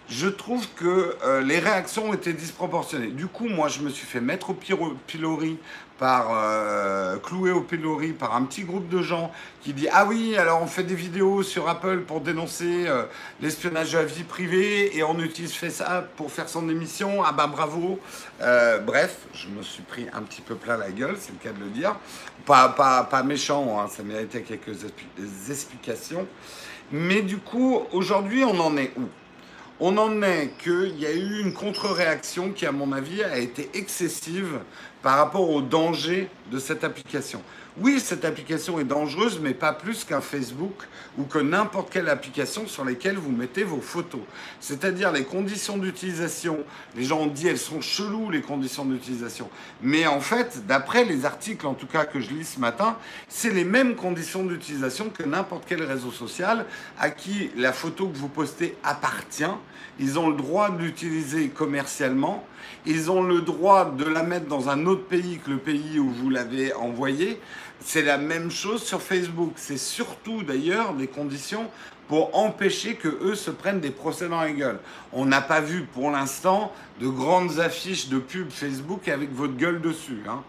Je trouve que euh, les réactions étaient disproportionnées. Du coup, moi, je me suis fait mettre au pilori par euh, cloué au pilori par un petit groupe de gens qui dit ah oui alors on fait des vidéos sur Apple pour dénoncer euh, l'espionnage de la vie privée et on utilise FaceApp pour faire son émission. Ah bah bravo. Euh, bref je me suis pris un petit peu plein la gueule c'est le cas de le dire. Pas pas, pas méchant hein, ça méritait quelques explications. Mais du coup aujourd'hui on en est où? On en est qu'il y a eu une contre-réaction qui, à mon avis, a été excessive par rapport au danger de cette application. Oui, cette application est dangereuse, mais pas plus qu'un Facebook ou que n'importe quelle application sur laquelle vous mettez vos photos. C'est-à-dire les conditions d'utilisation. Les gens ont dit elles sont cheloues les conditions d'utilisation. Mais en fait, d'après les articles en tout cas que je lis ce matin, c'est les mêmes conditions d'utilisation que n'importe quel réseau social à qui la photo que vous postez appartient. Ils ont le droit de l'utiliser commercialement. Ils ont le droit de la mettre dans un autre pays que le pays où vous l'avez envoyée. C'est la même chose sur Facebook. C'est surtout d'ailleurs des conditions pour empêcher que eux se prennent des procès dans la gueule. On n'a pas vu pour l'instant de grandes affiches de pub Facebook avec votre gueule dessus. Hein.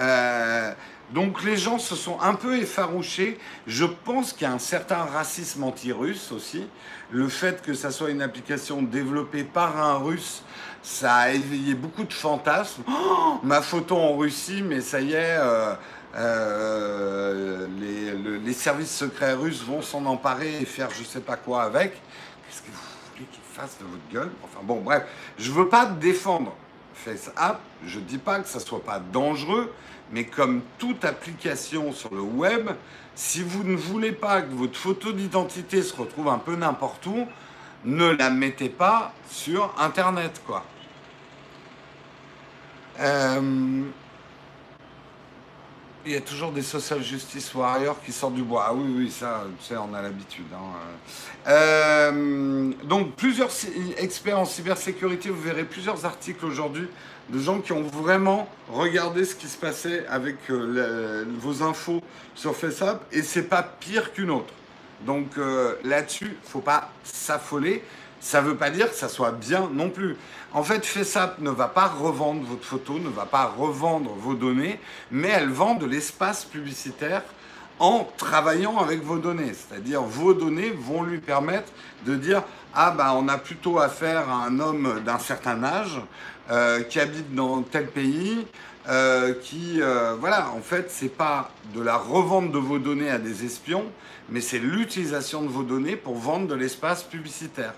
Euh, donc les gens se sont un peu effarouchés. Je pense qu'il y a un certain racisme anti-russe aussi. Le fait que ça soit une application développée par un russe, ça a éveillé beaucoup de fantasmes. Oh, ma photo en Russie, mais ça y est, euh, euh, les, services secrets russes vont s'en emparer et faire je sais pas quoi avec. Qu'est-ce que vous voulez qu'ils fassent de votre gueule? Enfin bon, bref, je veux pas défendre FaceApp. Je dis pas que ça soit pas dangereux, mais comme toute application sur le web, si vous ne voulez pas que votre photo d'identité se retrouve un peu n'importe où, ne la mettez pas sur Internet, quoi. Euh, il y a toujours des social justice warriors qui sortent du bois. Ah oui, oui, ça, tu sais, on a l'habitude. Hein. Euh, donc, plusieurs experts en cybersécurité, vous verrez plusieurs articles aujourd'hui de gens qui ont vraiment regardé ce qui se passait avec euh, vos infos sur FaceApp et c'est pas pire qu'une autre. Donc euh, là-dessus, faut pas s'affoler. Ça ne veut pas dire que ça soit bien non plus. En fait, FaceApp ne va pas revendre votre photo, ne va pas revendre vos données, mais elle vend de l'espace publicitaire en travaillant avec vos données. C'est-à-dire vos données vont lui permettre de dire ah bah on a plutôt affaire à un homme d'un certain âge euh, qui habite dans tel pays, euh, qui euh, voilà en fait c'est pas de la revente de vos données à des espions, mais c'est l'utilisation de vos données pour vendre de l'espace publicitaire.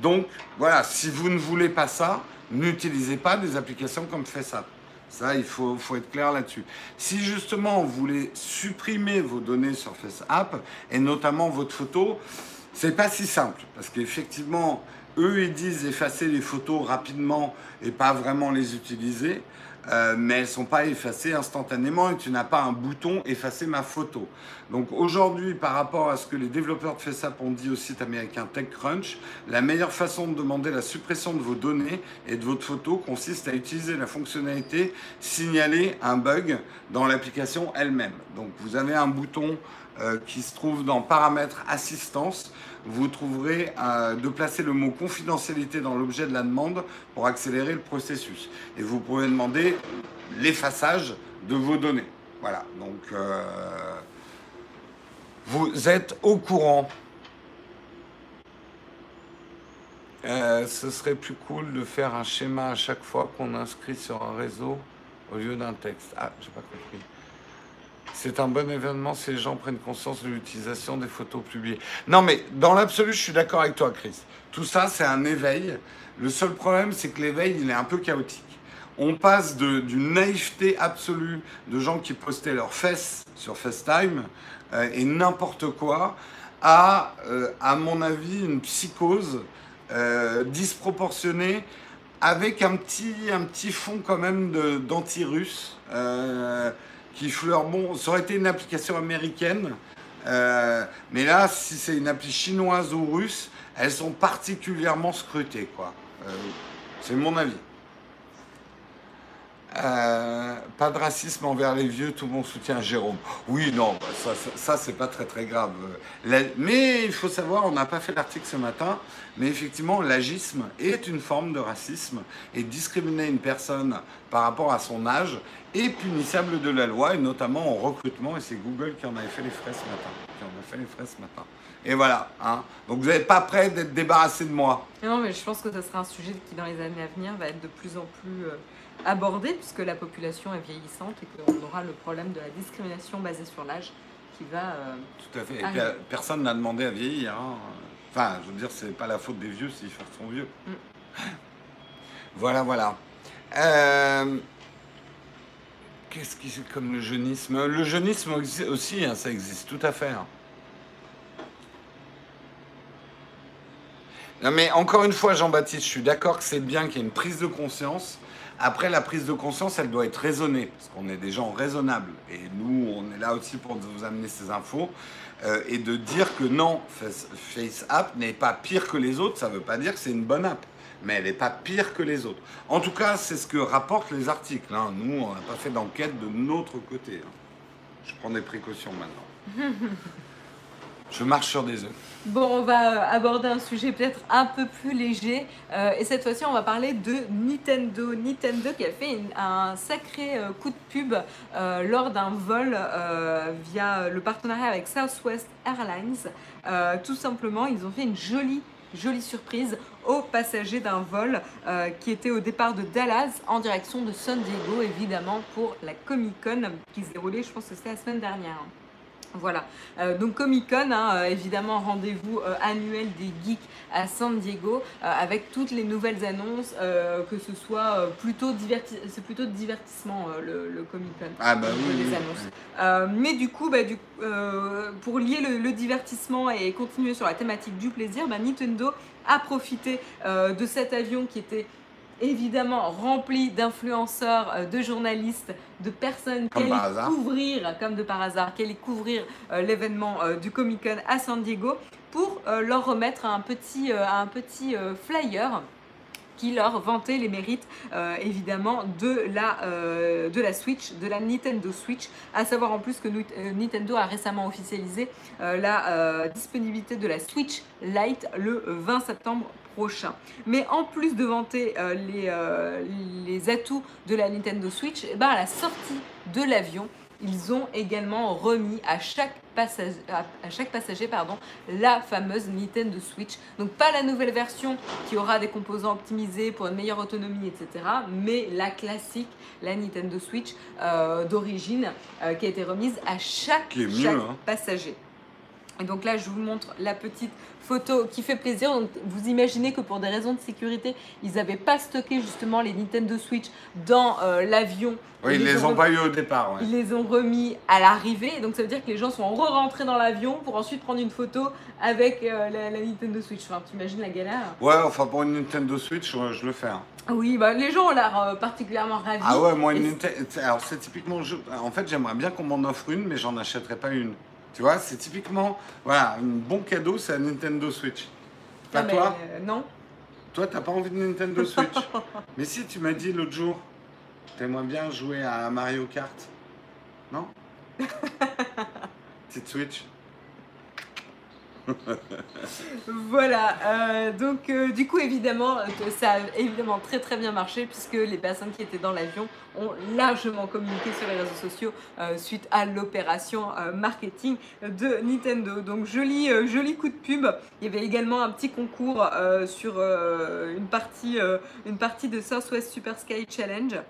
Donc voilà, si vous ne voulez pas ça, n'utilisez pas des applications comme FaceApp. Ça, il faut, être clair là-dessus. Si justement vous voulez supprimer vos données sur FaceApp, et notamment votre photo, c'est pas si simple. Parce qu'effectivement, eux, ils disent effacer les photos rapidement et pas vraiment les utiliser. Euh, mais elles ne sont pas effacées instantanément et tu n'as pas un bouton effacer ma photo. Donc aujourd'hui, par rapport à ce que les développeurs de FaceApp ont dit au site américain TechCrunch, la meilleure façon de demander la suppression de vos données et de votre photo consiste à utiliser la fonctionnalité signaler un bug dans l'application elle-même. Donc vous avez un bouton euh, qui se trouve dans paramètres assistance vous trouverez euh, de placer le mot confidentialité dans l'objet de la demande pour accélérer le processus. Et vous pouvez demander l'effaçage de vos données. Voilà, donc euh, vous êtes au courant. Ce serait plus cool de faire un schéma à chaque fois qu'on inscrit sur un réseau au lieu d'un texte. Ah, j'ai pas compris. C'est un bon événement si les gens prennent conscience de l'utilisation des photos publiées. Non, mais dans l'absolu, je suis d'accord avec toi, Chris. Tout ça, c'est un éveil. Le seul problème, c'est que l'éveil, il est un peu chaotique. On passe d'une naïveté absolue de gens qui postaient leurs fesses sur FaceTime euh, et n'importe quoi à, euh, à mon avis, une psychose euh, disproportionnée avec un petit, un petit fond quand même d'anti-russe qui fleurent bon. Ça aurait été une application américaine, euh, mais là, si c'est une appli chinoise ou russe, elles sont particulièrement scrutées, quoi. Euh, c'est mon avis. Euh, pas de racisme envers les vieux, tout mon soutien à Jérôme. Oui, non, bah, ça, ça, c'est pas très très grave. mais il faut savoir, on n'a pas fait l'article ce matin, mais effectivement, l'agisme est une forme de racisme et discriminer une personne par rapport à son âge est punissable de la loi, et notamment en recrutement, et c'est Google qui en avait fait les frais ce matin. A fait les frais ce matin. Et voilà. Hein. Donc vous n'êtes pas prêt d'être débarrassé de moi. Non, mais je pense que ce sera un sujet qui, dans les années à venir, va être de plus en plus euh, abordé, puisque la population est vieillissante et qu'on aura le problème de la discrimination basée sur l'âge qui va. Euh, Tout à fait. Et personne n'a demandé à vieillir. Hein. Enfin, je veux dire, c'est pas la faute des vieux s'ils sont vieux. Mm. Voilà, voilà. Euh, qu'est-ce qui c'est comme le jeunisme? Le jeunisme aussi, hein, ça existe tout à fait. Hein. Non, mais encore une fois, Jean-Baptiste, je suis d'accord que c'est bien qu'il y ait une prise de conscience. Après, la prise de conscience, elle doit être raisonnée, parce qu'on est des gens raisonnables. Et nous, on est là aussi pour vous amener ces infos. Euh, et de dire que non, FaceApp n'est pas pire que les autres, ça ne veut pas dire que c'est une bonne app. Mais elle n'est pas pire que les autres. En tout cas, c'est ce que rapportent les articles. Hein. Nous, on n'a pas fait d'enquête de notre côté. Hein. Je prends des précautions maintenant. Je marche sur des œufs. Bon, on va euh, aborder un sujet peut-être un peu plus léger. Euh, et cette fois-ci, on va parler de Nintendo. Nintendo qui a fait un sacré euh, coup de pub lors d'un vol via le partenariat avec Southwest Airlines. tout simplement, ils ont fait une jolie jolie surprise aux passagers d'un vol qui était au départ de Dallas en direction de San Diego, évidemment, pour la Comic Con qui se déroulait, je pense que c'était la semaine dernière. Voilà, euh, donc Comic Con, hein, euh, évidemment rendez-vous euh, annuel des geeks à San Diego avec toutes les nouvelles annonces, que ce soit plutôt diverti c'est plutôt de divertissement le, Comic Con, ah bah oui, les annonces. mais du coup, bah, du, pour lier le, divertissement et continuer sur la thématique du plaisir, bah, Nintendo a profité de cet avion qui était évidemment rempli d'influenceurs, euh, de journalistes, de personnes qui allaient couvrir, comme de par hasard, qui allaient couvrir euh, l'événement euh, du Comic Con à San Diego pour leur remettre un petit, un petit flyer qui leur vantait les mérites évidemment de la, de la Switch, de la Nintendo Switch. À savoir en plus que Nintendo a récemment officialisé la disponibilité de la Switch Lite le 20 septembre mais en plus de vanter euh, les, euh, les, atouts de la Nintendo Switch, eh ben, à la sortie de l'avion, ils ont également remis à chaque, passager, à chaque passager pardon, la fameuse Nintendo Switch. Donc pas la nouvelle version qui aura des composants optimisés pour une meilleure autonomie, etc. Mais la classique, la Nintendo Switch euh, d'origine qui a été remise à chaque, chaque hein. passager. Et donc là, je vous montre la petite photo qui fait plaisir. Donc vous imaginez que pour des raisons de sécurité, ils n'avaient pas stocké justement les Nintendo Switch dans euh, l'avion. Oui, ils, les, ont, pas eu au départ. Ils les ont remis à l'arrivée. Donc ça veut dire que les gens sont re-rentrés dans l'avion pour ensuite prendre une photo avec euh, la, Nintendo Switch. Enfin, tu imagines la galère? Ouais, enfin pour une Nintendo Switch, je le fais. Hein. Oui, bah, les gens ont l'air euh, particulièrement ravis. Ah ouais, moi, une Nintendo... alors c'est typiquement. En fait, j'aimerais bien qu'on m'en offre une, mais j'en achèterais pas une. Tu vois, c'est typiquement, voilà, un bon cadeau, c'est la Nintendo Switch. Pas toi euh, Non. Toi, t'as pas envie de Nintendo Switch Mais si, tu m'as dit l'autre jour, t'aimerais bien jouer à Mario Kart. Non? Petite Switch voilà, euh, donc euh, du coup évidemment euh, ça a évidemment très très bien marché puisque les personnes qui étaient dans l'avion ont largement communiqué sur les réseaux sociaux suite à l'opération marketing de Nintendo. Donc joli, joli coup de pub. Il y avait également un petit concours sur une, partie, une partie de Southwest Super Sky Challenge.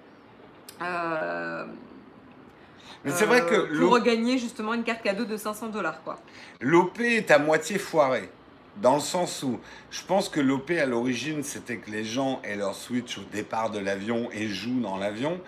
Mais c'est vrai que. Euh, pour regagner justement une carte cadeau de 500 dollars, quoi. L'OP est à moitié foiré. Dans le sens où je pense que l'OP à l'origine, c'était que les gens aient leur Switch au départ de l'avion et jouent dans l'avion.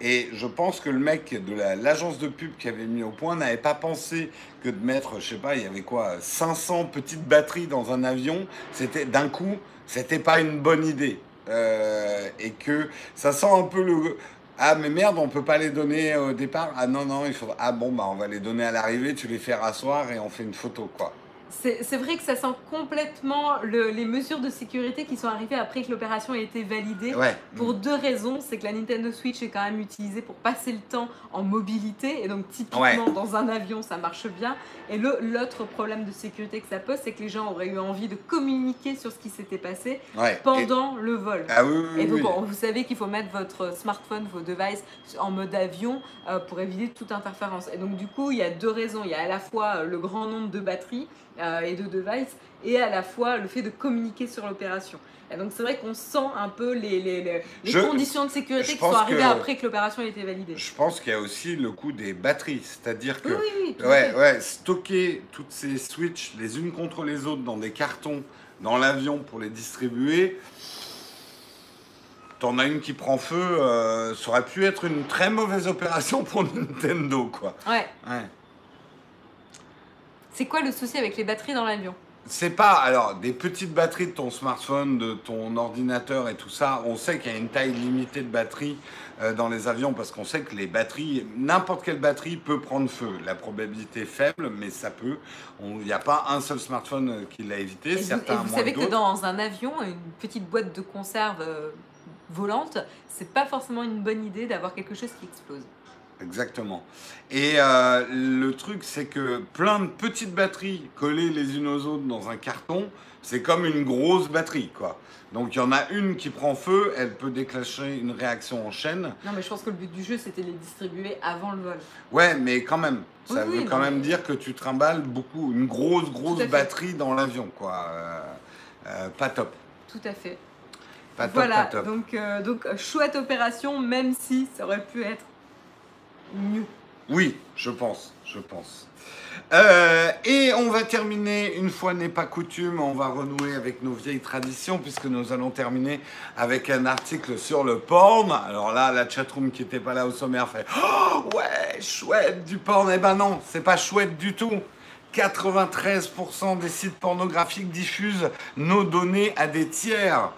Et je pense que le mec de l'agence de pub qui avait mis au point n'avait pas pensé que de mettre, je sais pas, il y avait quoi, 500 petites batteries dans un avion, c'était d'un coup, c'était pas une bonne idée. Euh, et que ça sent un peu le, ah, mais merde, on peut pas les donner au départ. Ah non, non, il faut. Ah bon, bah on va les donner à l'arrivée, tu les fais rasseoir et on fait une photo, quoi. C'est vrai que ça sent complètement les mesures de sécurité qui sont arrivées après que l'opération ait été validée. Pour deux raisons. C'est que la Nintendo Switch est quand même utilisée pour passer le temps en mobilité. Et donc, typiquement, dans un avion, ça marche bien. Et l'autre problème de sécurité que ça pose, c'est que les gens auraient eu envie de communiquer sur ce qui s'était passé pendant le vol. Ah oui, et donc, vous savez qu'il faut mettre votre smartphone, vos devices en mode avion euh, pour éviter toute interférence. Et donc, du coup, il y a deux raisons. Il y a à la fois le grand nombre de batteries et de devices, et à la fois le fait de communiquer sur l'opération. Donc c'est vrai qu'on sent un peu les, les, les, conditions de sécurité qui sont arrivées après que l'opération ait été validée. Je pense qu'il y a aussi le coût des batteries, c'est-à-dire que oui, oui, ouais, ouais, stocker toutes ces switches les unes contre les autres dans des cartons dans l'avion pour les distribuer, t'en as une qui prend feu, euh, ça aurait pu être une très mauvaise opération pour Nintendo, quoi. Ouais. ouais. C'est quoi le souci avec les batteries dans l'avion? C'est pas, alors, des petites batteries de ton smartphone, de ton ordinateur et tout ça, on sait qu'il y a une taille limitée de batterie euh, dans les avions parce qu'on sait que les batteries, n'importe quelle batterie peut prendre feu. La probabilité est faible, mais ça peut. Il n'y a pas un seul smartphone euh, qui l'a évité, certains vous, et vous savez que dans un avion, une petite boîte de conserve euh, volante, c'est pas forcément une bonne idée d'avoir quelque chose qui explose. Exactement. Et euh, le truc, c'est que plein de petites batteries collées les unes aux autres dans un carton, c'est comme une grosse batterie, quoi. Donc il y en a une qui prend feu, elle peut déclencher une réaction en chaîne. Non, mais je pense que le but du jeu, c'était les distribuer avant le vol. Ouais, mais quand même, ça veut quand même dire que tu trimbales beaucoup, une grosse, grosse batterie dans l'avion, quoi. Euh, pas top. Tout à fait. Pas top, voilà, pas top. donc, donc chouette opération, même si ça aurait pu être Oui, je pense, je pense. Euh, et on va terminer, une fois n'est pas coutume, on va renouer avec nos vieilles traditions, puisque nous allons terminer avec un article sur le porn. Alors là, la chatroom qui n'était pas là au sommaire fait Oh, ouais, chouette du porn. Eh ben non, c'est pas chouette du tout. 93% des sites pornographiques diffusent nos données à des tiers.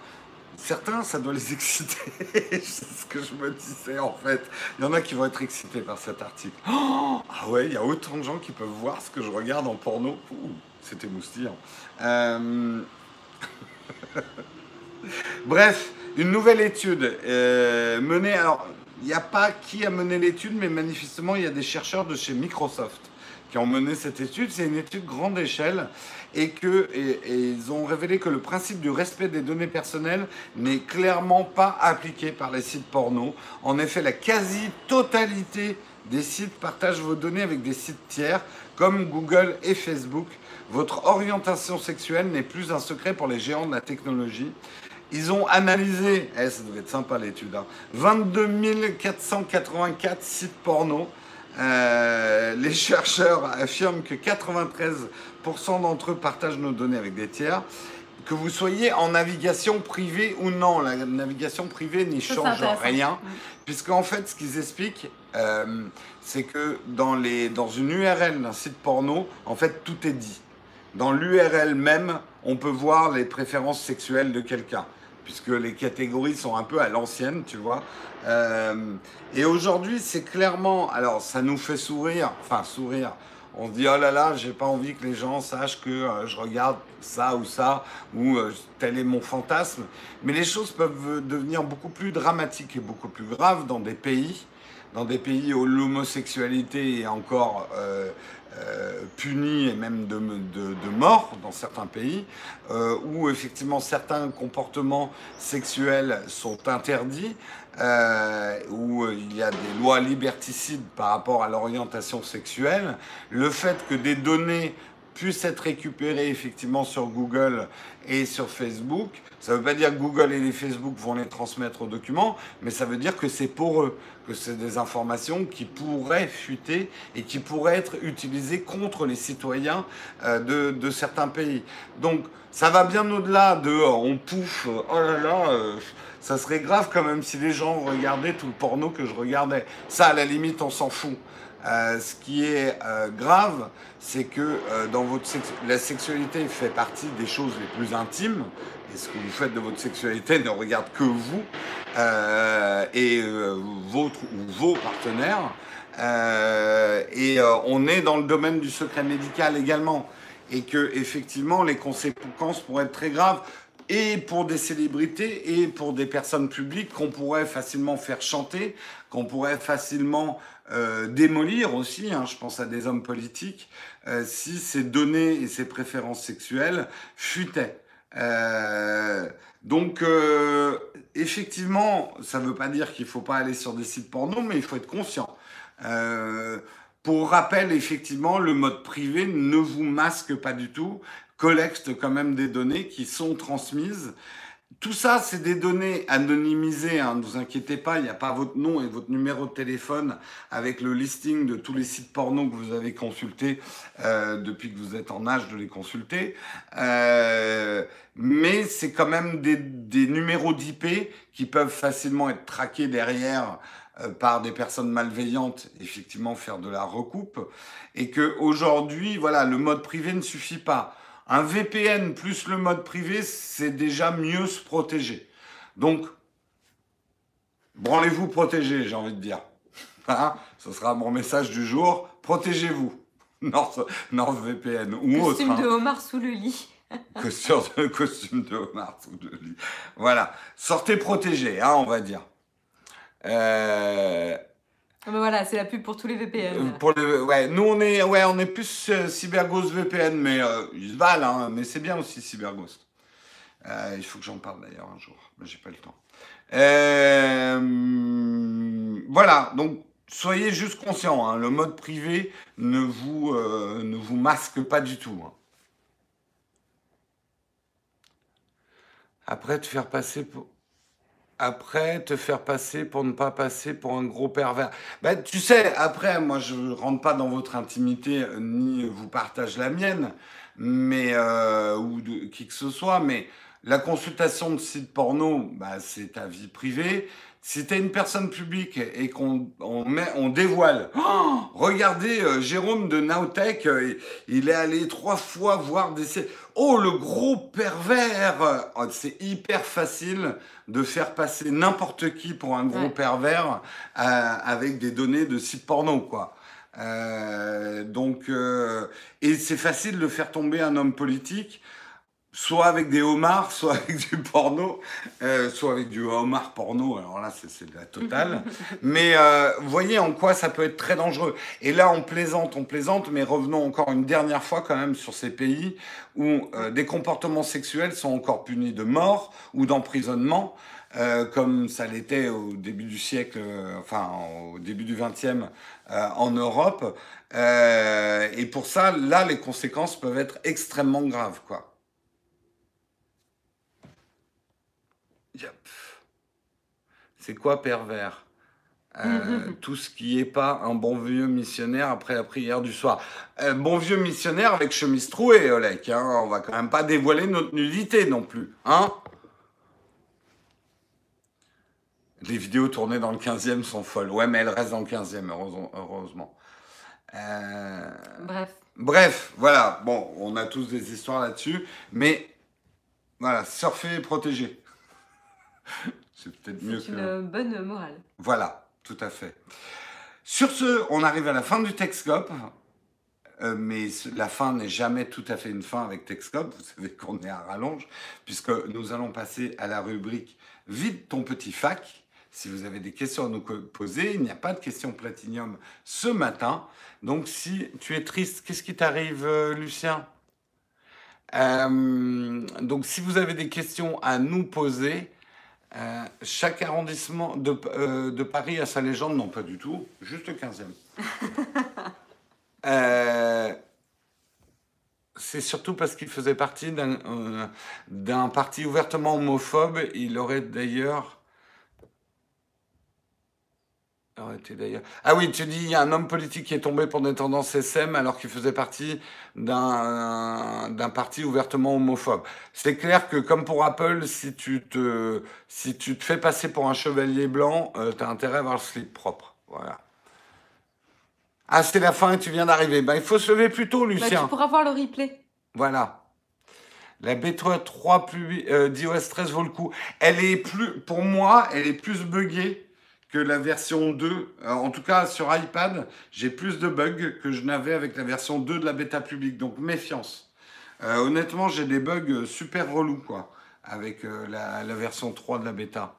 Certains, ça doit les exciter. c'est ce que je me disais en fait. Il y en a qui vont être excités par cet article. Ah ouais, il y a autant de gens qui peuvent voir ce que je regarde en porno. C'était moustillant. Euh, bref, une nouvelle étude euh, menée. Alors, il n'y a pas qui a mené l'étude, mais manifestement, il y a des chercheurs de chez Microsoft qui ont mené cette étude. C'est une étude grande échelle et que ils ont révélé que le principe du respect des données personnelles n'est clairement pas appliqué par les sites porno. En effet, la quasi-totalité des sites partagent vos données avec des sites tiers comme Google et Facebook. Votre orientation sexuelle n'est plus un secret pour les géants de la technologie. Ils ont analysé, eh, ça devait être sympa l'étude, 22 hein, 484 sites porno euh, les chercheurs affirment que 93% d'entre eux partagent nos données avec des tiers. Que vous soyez en navigation privée ou non, la navigation privée n'y change rien. Puisqu'en fait, ce qu'ils expliquent, euh, c'est que dans, les, dans une URL d'un site porno, en fait, tout est dit. Dans l'URL même, on peut voir les préférences sexuelles de quelqu'un puisque les catégories sont un peu à l'ancienne, tu vois. Euh, et aujourd'hui, c'est clairement, alors ça nous fait sourire, enfin sourire. On se dit oh là là, j'ai pas envie que les gens sachent que euh, je regarde ça ou ça ou euh, tel est mon fantasme. Mais les choses peuvent devenir beaucoup plus dramatiques et beaucoup plus graves dans des pays, dans des pays où l'homosexualité est encore euh, punis et même de, mort dans certains pays, euh, où effectivement certains comportements sexuels sont interdits, euh, où il y a des lois liberticides par rapport à l'orientation sexuelle, le fait que des données puissent être récupérées effectivement sur Google et sur Facebook, ça ne veut pas dire que Google et les Facebook vont les transmettre aux documents, mais ça veut dire que c'est pour eux, que c'est des informations qui pourraient fuiter et qui pourraient être utilisées contre les citoyens euh, de, certains pays. Donc ça va bien au-delà de euh, on pouffe, oh là là, euh, ça serait grave quand même si les gens regardaient tout le porno que je regardais. Ça, à la limite, on s'en fout. Ce qui est grave, c'est que dans votre la sexualité fait partie des choses les plus intimes et ce que vous faites de votre sexualité ne regarde que vous euh, et euh, votre ou vos partenaires. Euh, et on est dans le domaine du secret médical également. Et que effectivement, les conséquences pourraient être très graves et pour des célébrités et pour des personnes publiques qu'on pourrait facilement faire chanter, qu'on pourrait facilement démolir aussi, hein, je pense à des hommes politiques, si ces données et ces préférences sexuelles fuitaient. Euh, donc, euh, effectivement, ça ne veut pas dire qu'il ne faut pas aller sur des sites porno, mais il faut être conscient. Euh, pour rappel, effectivement, le mode privé ne vous masque pas du tout, collecte quand même des données qui sont transmises tout ça, c'est des données anonymisées, hein, ne vous inquiétez pas, il n'y a pas votre nom et votre numéro de téléphone avec le listing de tous les sites porno que vous avez consultés euh, depuis que vous êtes en âge de les consulter. Euh, mais c'est quand même des, numéros d'IP qui peuvent facilement être traqués derrière euh, par des personnes malveillantes, effectivement faire de la recoupe. Et que aujourd'hui, voilà, le mode privé ne suffit pas. Un VPN plus le mode privé, c'est déjà mieux se protéger. Donc, branlez-vous protégez, j'ai envie de dire. Hein? Ce sera mon message du jour. Protégez-vous. NordVPN ou autre. Costume de hein. homard sous le lit. costume, de, costume de homard sous le lit. Voilà. Sortez protégés, hein, on va dire. Euh, ah ben voilà, c'est la pub pour tous les VPN. Euh, ouais, nous on est, ouais, on est plus euh, CyberGhost VPN, mais euh, ils se valent, hein, mais c'est bien aussi CyberGhost. il faut que j'en parle d'ailleurs un jour, mais j'ai pas le temps. voilà, donc soyez juste conscients, hein, le mode privé ne vous, ne vous masque pas du tout. Hein. Après, te faire passer pour. Après, te faire passer pour ne pas passer pour un gros pervers. Ben, tu sais, après, moi, je ne rentre pas dans votre intimité, euh, ni vous partage la mienne, mais euh, ou de qui que ce soit, mais la consultation de sites porno, bah, c'est ta vie privée. Si tu es une personne publique et qu'on on met, on dévoile, oh, regardez euh, Jérôme de Nowtech, euh, il est allé trois fois voir des... Oh, le gros pervers! Oh, C'est hyper facile de faire passer n'importe qui pour un gros pervers euh, avec des données de sites porno, quoi. donc, et c'est facile de faire tomber un homme politique soit avec des homards, soit avec du porno, euh, soit avec du homard porno. Alors là, c'est de la totale. mais euh, voyez en quoi ça peut être très dangereux. Et là, on plaisante, on plaisante, mais revenons encore une dernière fois quand même sur ces pays où euh, des comportements sexuels sont encore punis de mort ou d'emprisonnement. Euh, comme ça l'était au début du siècle, enfin au début du XXe en Europe. et pour ça, là, les conséquences peuvent être extrêmement graves, quoi. C'est quoi pervers? Euh, tout ce qui n'est pas un bon vieux missionnaire après la prière du soir. Un bon vieux missionnaire avec chemise trouée, Olek. Hein on va quand même pas dévoiler notre nudité non plus. Hein Les vidéos tournées dans le 15e sont folles. Ouais, mais elles restent dans le 15e, heureusement. Euh, Bref. Bref, voilà. Bon, on a tous des histoires là-dessus. Mais voilà, surfer et protéger. C'est peut-être mieux que... une bonne morale. Voilà, tout à fait. Sur ce, on arrive à la fin du Texcope. Euh, mais la fin n'est jamais tout à fait une fin avec Texcope. Vous savez qu'on est à rallonge, puisque nous allons passer à la rubrique Vide ton petit fac. Si vous avez des questions à nous poser, il n'y a pas de questions platinium ce matin. Donc si tu es triste, qu'est-ce qui t'arrive, euh, Lucien? Euh, Donc si vous avez des questions à nous poser, euh, chaque arrondissement euh, de, Paris a sa légende, non pas du tout, juste le 15e. Euh, c'est surtout parce qu'il faisait partie d'un parti ouvertement homophobe. Il aurait d'ailleurs ah oui, tu dis, il y a un homme politique qui est tombé pour des tendances SM alors qu'il faisait partie d'un parti ouvertement homophobe. C'est clair que, comme pour Apple, si tu te, si tu te fais passer pour un chevalier blanc, euh, tu as intérêt à avoir le slip propre. Voilà. Ah, c'est la fin et tu viens d'arriver. Ben, il faut se lever plus tôt, bah, Lucien. tu pourras voir le replay. Voilà. La B3 plus, euh, d'iOS 13 vaut le coup. Elle est plus, pour moi, elle est plus buggée que la version 2. Euh, en tout cas, sur iPad, j'ai plus de bugs que je n'avais avec la version 2 de la bêta publique. Donc, méfiance. Euh, honnêtement, j'ai des bugs super relous, quoi, avec euh, la, version 3 de la bêta.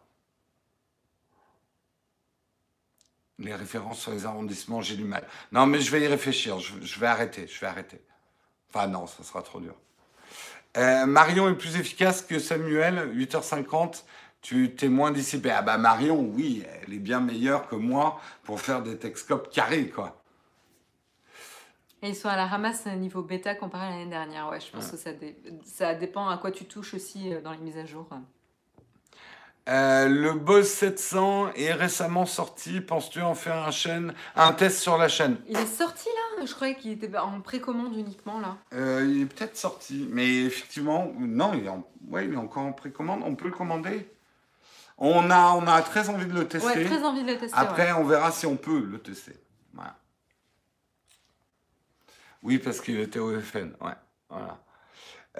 Les références sur les arrondissements, j'ai du mal. Non, mais je vais y réfléchir. Je, je, vais arrêter. Je vais arrêter. Enfin, non, ça sera trop dur. Marion est plus efficace que Samuel, 8h50 tu t'es moins dissipé. Ah bah Marion, oui, elle est bien meilleure que moi pour faire des texcopes carrés, quoi. Et ils sont à la ramasse niveau bêta comparé à l'année dernière. Ouais, je pense que ça, ça dépend à quoi tu touches aussi euh, dans les mises à jour. Euh, le Buzz 700 est récemment sorti. Penses-tu en faire un, chaîne, un test sur la chaîne? Il est sorti là? Je croyais qu'il était en précommande uniquement là. Euh, il est peut-être sorti, mais effectivement, non, il est, ouais, il est encore en précommande. On peut le commander? On a, on a très envie de le tester. Ouais, très envie de le tester. Après, on verra si on peut le tester. Oui, parce qu'il était au FN. Ouais, voilà.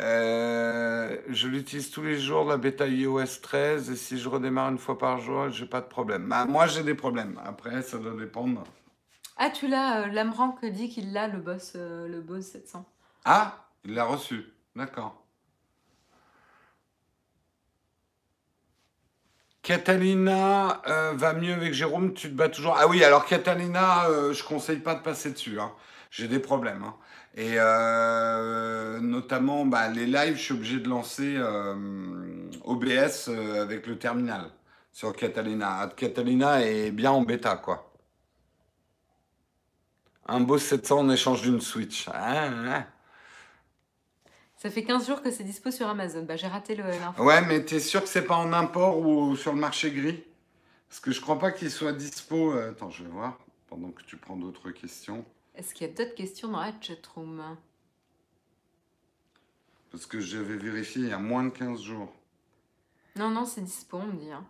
Euh, je l'utilise tous les jours, la bêta iOS 13, et si je redémarre une fois par jour, j'ai pas de problème. Bah, moi, j'ai des problèmes. Après, ça doit dépendre. Ah, tu l'as, euh, dit qu'il l'a, le boss, euh, le boss 700. Ah, il l'a reçu. D'accord. Catalina euh, va mieux avec Jérôme, tu te bats toujours. Ah oui, alors Catalina, euh, je conseille pas de passer dessus. Hein. J'ai des problèmes. Hein. Et euh, notamment, bah, les lives, je suis obligé de lancer OBS avec le terminal sur Catalina. Catalina est bien en bêta, quoi. Un beau 700 en échange d'une Switch. Hein, Ça fait 15 jours que c'est dispo sur Amazon. Bah, j'ai raté le l'info. Ouais, mais t'es sûr que c'est pas en import ou sur le marché gris? Parce que je crois pas qu'il soit dispo. euh, Attends, je vais voir pendant que tu prends d'autres questions. Est-ce qu'il y a d'autres questions dans la chatroom? Parce que j'avais vérifié il y a moins de 15 jours. Non, non, c'est dispo, on me dit. hein.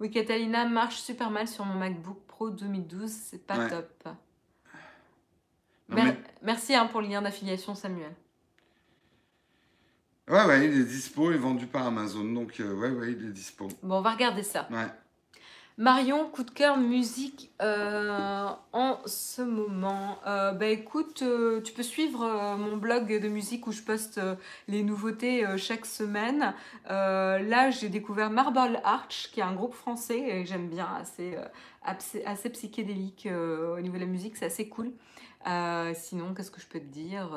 Oui, Catalina marche super mal sur mon MacBook Pro 2012, c'est pas Ouais. top. Non, Mer- mais- Merci hein, pour le lien d'affiliation, Samuel. Ouais, ouais, il est dispo, il est vendu par Amazon. Donc, euh, ouais, ouais, il est dispo. Bon, on va regarder ça. Ouais. Marion, coup de cœur musique euh, en ce moment. Euh, bah écoute, euh, tu peux suivre mon blog de musique où je poste les nouveautés chaque semaine. Là, j'ai découvert Marble Arch, qui est un groupe français et j'aime bien, assez, assez, psychédélique au niveau de la musique, c'est assez cool. Sinon, qu'est-ce que je peux te dire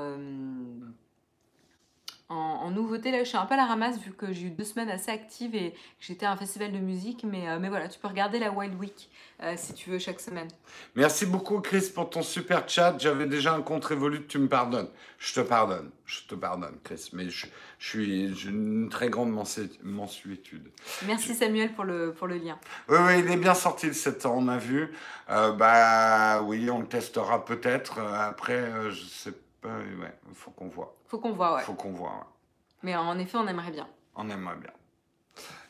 en, en nouveauté, là, je suis un peu à la ramasse vu que j'ai eu deux semaines assez actives et que j'étais à un festival de musique. Mais, euh, mais voilà, tu peux regarder la Wild Week euh, si tu veux chaque semaine. Merci beaucoup, Chris, pour ton super chat. J'avais déjà un compte Revolut, tu me pardonnes. Je te pardonne. Je te pardonne, Chris. Mais je, je suis j'ai une très grande mensu- mensuétude. Merci Samuel pour le, pour le lien. Oui, oui, il est bien sorti le 7 ans, on a vu. Euh, bah oui, on le testera peut-être. Après, je sais pas. Ouais, il faut qu'on voit. Faut qu'on voit, ouais. faut qu'on voit. ouais. Mais en effet, on aimerait bien. On aimerait bien.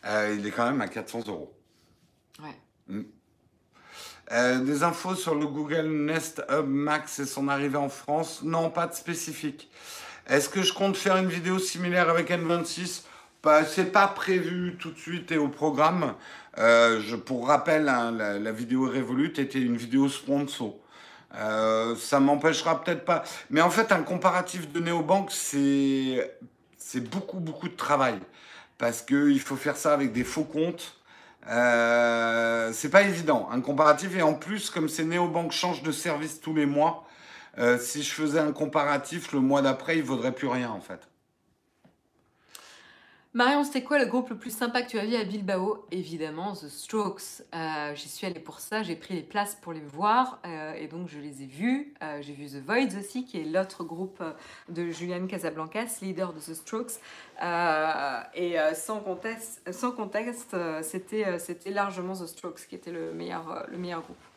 Euh, il est quand même à 400 euros. Ouais. Euh, des infos sur le Google Nest Hub Max et son arrivée en France? Non, pas de spécifique. Est-ce que je compte faire une vidéo similaire avec N26 bah, C'est pas prévu tout de suite et au programme. Euh, je, pour rappel, hein, la, la vidéo Revolut était une vidéo sponsor. Euh, ça m'empêchera peut-être pas. Mais en fait, un comparatif de néobanque, c'est c'est beaucoup, beaucoup de travail. Parce qu'il faut faire ça avec des faux comptes. Euh, c'est pas évident, un comparatif. Et en plus, comme ces néobanques changent de service tous les mois, euh, si je faisais un comparatif, le mois d'après, il vaudrait plus rien en fait. Marion, c'était quoi le groupe le plus sympa que tu as vu à Bilbao? Évidemment, The Strokes. Euh, J'y suis allée pour ça, j'ai pris les places pour les voir euh, et donc je les ai vus. Euh, j'ai vu The Voids aussi, qui est l'autre groupe de Julian Casablancas, leader de The Strokes. Et sans sans contexte, euh, c'était largement The Strokes qui était le meilleur, le meilleur groupe.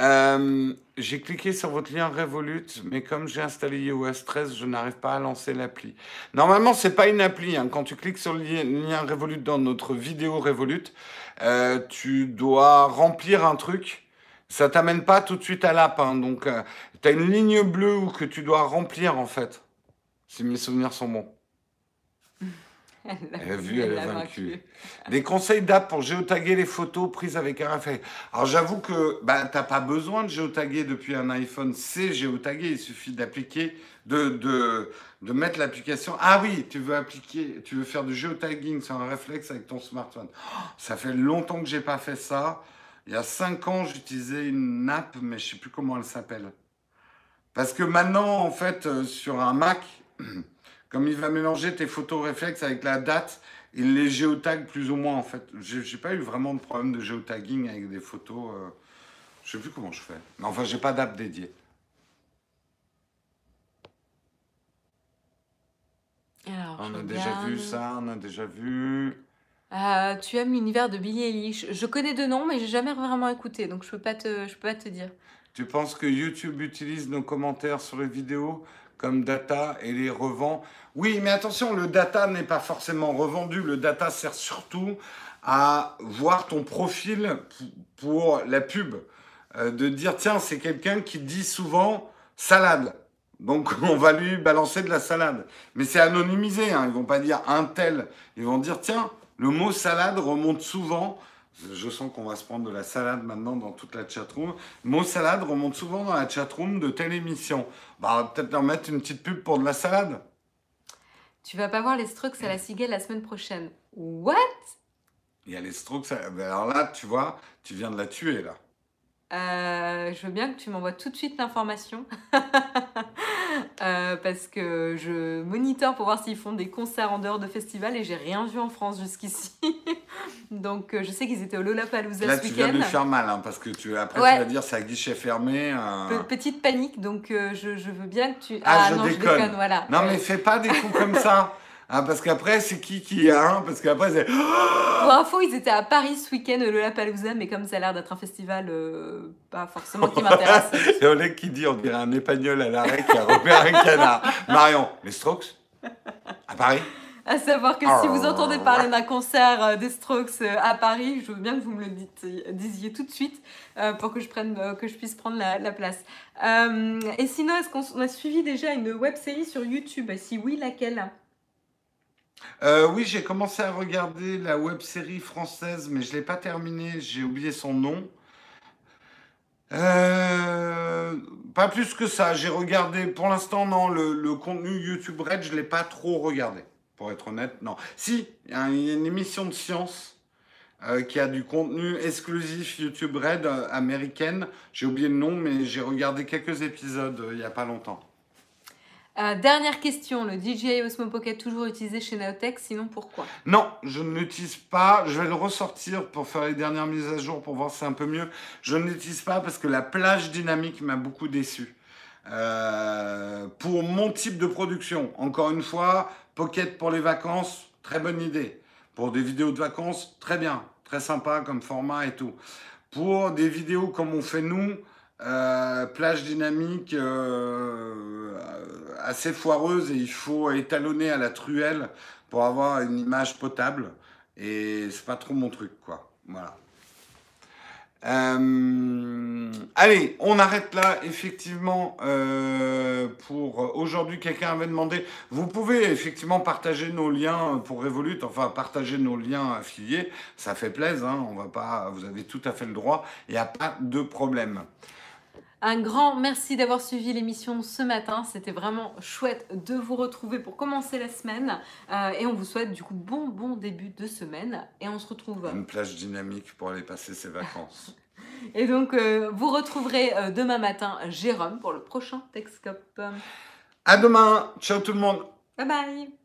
Euh, j'ai cliqué sur votre lien Revolut, mais comme j'ai installé iOS 13, je n'arrive pas à lancer l'appli. Normalement, c'est pas une appli. hein. Quand tu cliques sur le lien, Revolut dans notre vidéo Revolut, euh, tu dois remplir un truc. Ça t'amène pas tout de suite à l'app. hein. Donc, tu as une ligne bleue que tu dois remplir en fait. Si mes souvenirs sont bons. Elle Elle a vu, elle l'a est vaincue. Des conseils d'app pour géotaguer les photos prises avec un RFID. Alors j'avoue que bah, tu n'as pas besoin de géotaguer depuis un iPhone, c'est géotaguer, il suffit d'appliquer, de, de, de mettre l'application. Ah oui, tu veux appliquer, tu veux faire du géotagging sur un réflexe avec ton smartphone. Oh, ça fait longtemps que j'ai pas fait ça. Il y a cinq ans, j'utilisais une app, mais je sais plus comment elle s'appelle. Parce que maintenant, en fait, euh, sur un Mac, comme il va mélanger tes photos réflexes avec la date, il les géotague plus ou moins en fait. J'ai pas eu vraiment de problème de géotagging avec des photos. euh, je sais plus comment je fais. Mais enfin, j'ai pas d'app dédiée. Alors, On a déjà vu ça, on a déjà vu. Euh, tu aimes l'univers de Billie Eilish. Je connais deux noms, mais j'ai jamais vraiment écouté, donc je peux pas te, je peux pas te dire. Tu penses que YouTube utilise nos commentaires sur les vidéos comme data et les revend Oui, mais attention, le data n'est pas forcément revendu. Le data sert surtout à voir ton profil pour la pub. Euh, de dire, tiens, c'est quelqu'un qui dit souvent salade. Donc on va lui balancer de la salade. Mais c'est anonymisé, hein. ils vont pas dire un tel. Ils vont dire, tiens, le mot salade remonte souvent. Je sens qu'on va se prendre de la salade maintenant dans toute la chatroom. Mot salade remonte souvent dans la chatroom de telle émission. Bah, on va peut-être leur mettre une petite pub pour de la salade. Tu vas pas voir les Strokes à la Cigale la semaine prochaine. What? Il y a les strokes. ça- ben Alors là, tu vois, tu viens de la tuer là. Euh, Je veux bien que tu m'envoies tout de suite l'information. Euh, parce que je monitore pour voir s'ils font des concerts en dehors de festivals et j'ai rien vu en France jusqu'ici. Donc euh, je sais qu'ils étaient au Lollapalooza Là, ce tu viens de week-end. faire mal, hein, parce que tu, après, Ouais. tu vas dire c'est à guichet fermé. euh. Pe- Petite panique, donc je, je veux bien que tu. Ah, je non, déconne. voilà. Non, mais fais pas des coups comme ça. Hein, parce qu'après, c'est qui qui a un? Parce qu'après, c'est. Pour info, ils étaient à Paris ce week-end au Lollapalooza, mais comme ça a l'air d'être un festival euh, pas forcément qui m'intéresse. C'est Oleg qui dit on dirait un épagnol à l'arrêt qui a repéré un canard. Marion, les Strokes? À Paris? À savoir que si vous entendez parler d'un concert euh, des Strokes euh, à Paris, je veux bien que vous me le dites, disiez tout de suite euh, pour que je, prenne, euh, que je puisse prendre la, la place. Et sinon, est-ce qu'on on a suivi déjà une web série sur YouTube? Si oui, laquelle? Euh, oui, j'ai commencé à regarder la web série française, mais je ne l'ai pas terminée. J'ai oublié son nom. Euh, pas plus que ça. J'ai regardé, pour l'instant, non, le, contenu YouTube Red, je ne l'ai pas trop regardé. Pour être honnête, non. Si, il y a une émission de science euh, qui a du contenu exclusif YouTube Red américaine. J'ai oublié le nom, mais j'ai regardé quelques épisodes il n'y a pas longtemps. Euh, Dernière question, le DJI Osmo Pocket toujours utilisé chez Naotech, sinon pourquoi? Non, je ne l'utilise pas. Je vais le ressortir pour faire les dernières mises à jour pour voir si c'est un peu mieux. Je ne l'utilise pas parce que la plage dynamique m'a beaucoup déçu. Euh, pour mon type de production, encore une fois, Pocket pour les vacances, très bonne idée. Pour des vidéos de vacances, très bien, très sympa comme format et tout. Pour des vidéos comme on fait nous, euh, plage dynamique euh, assez foireuse et il faut étalonner à la truelle pour avoir une image potable. Et c'est pas trop mon truc, quoi. Voilà. Euh, allez, on arrête là, effectivement, pour aujourd'hui. Quelqu'un avait demandé, vous pouvez effectivement partager nos liens pour Revolut, enfin partager nos liens affiliés, ça fait plaisir, hein, on va pas, vous avez tout à fait le droit, il n'y a pas de problème. Un grand merci d'avoir suivi l'émission ce matin. C'était vraiment chouette de vous retrouver pour commencer la semaine. Euh, et on vous souhaite du coup bon bon début de semaine. Et on se retrouve. Une plage dynamique pour aller passer ses vacances. Et donc euh, vous retrouverez euh, demain matin Jérôme pour le prochain Texcop. À demain, ciao tout le monde. Bye bye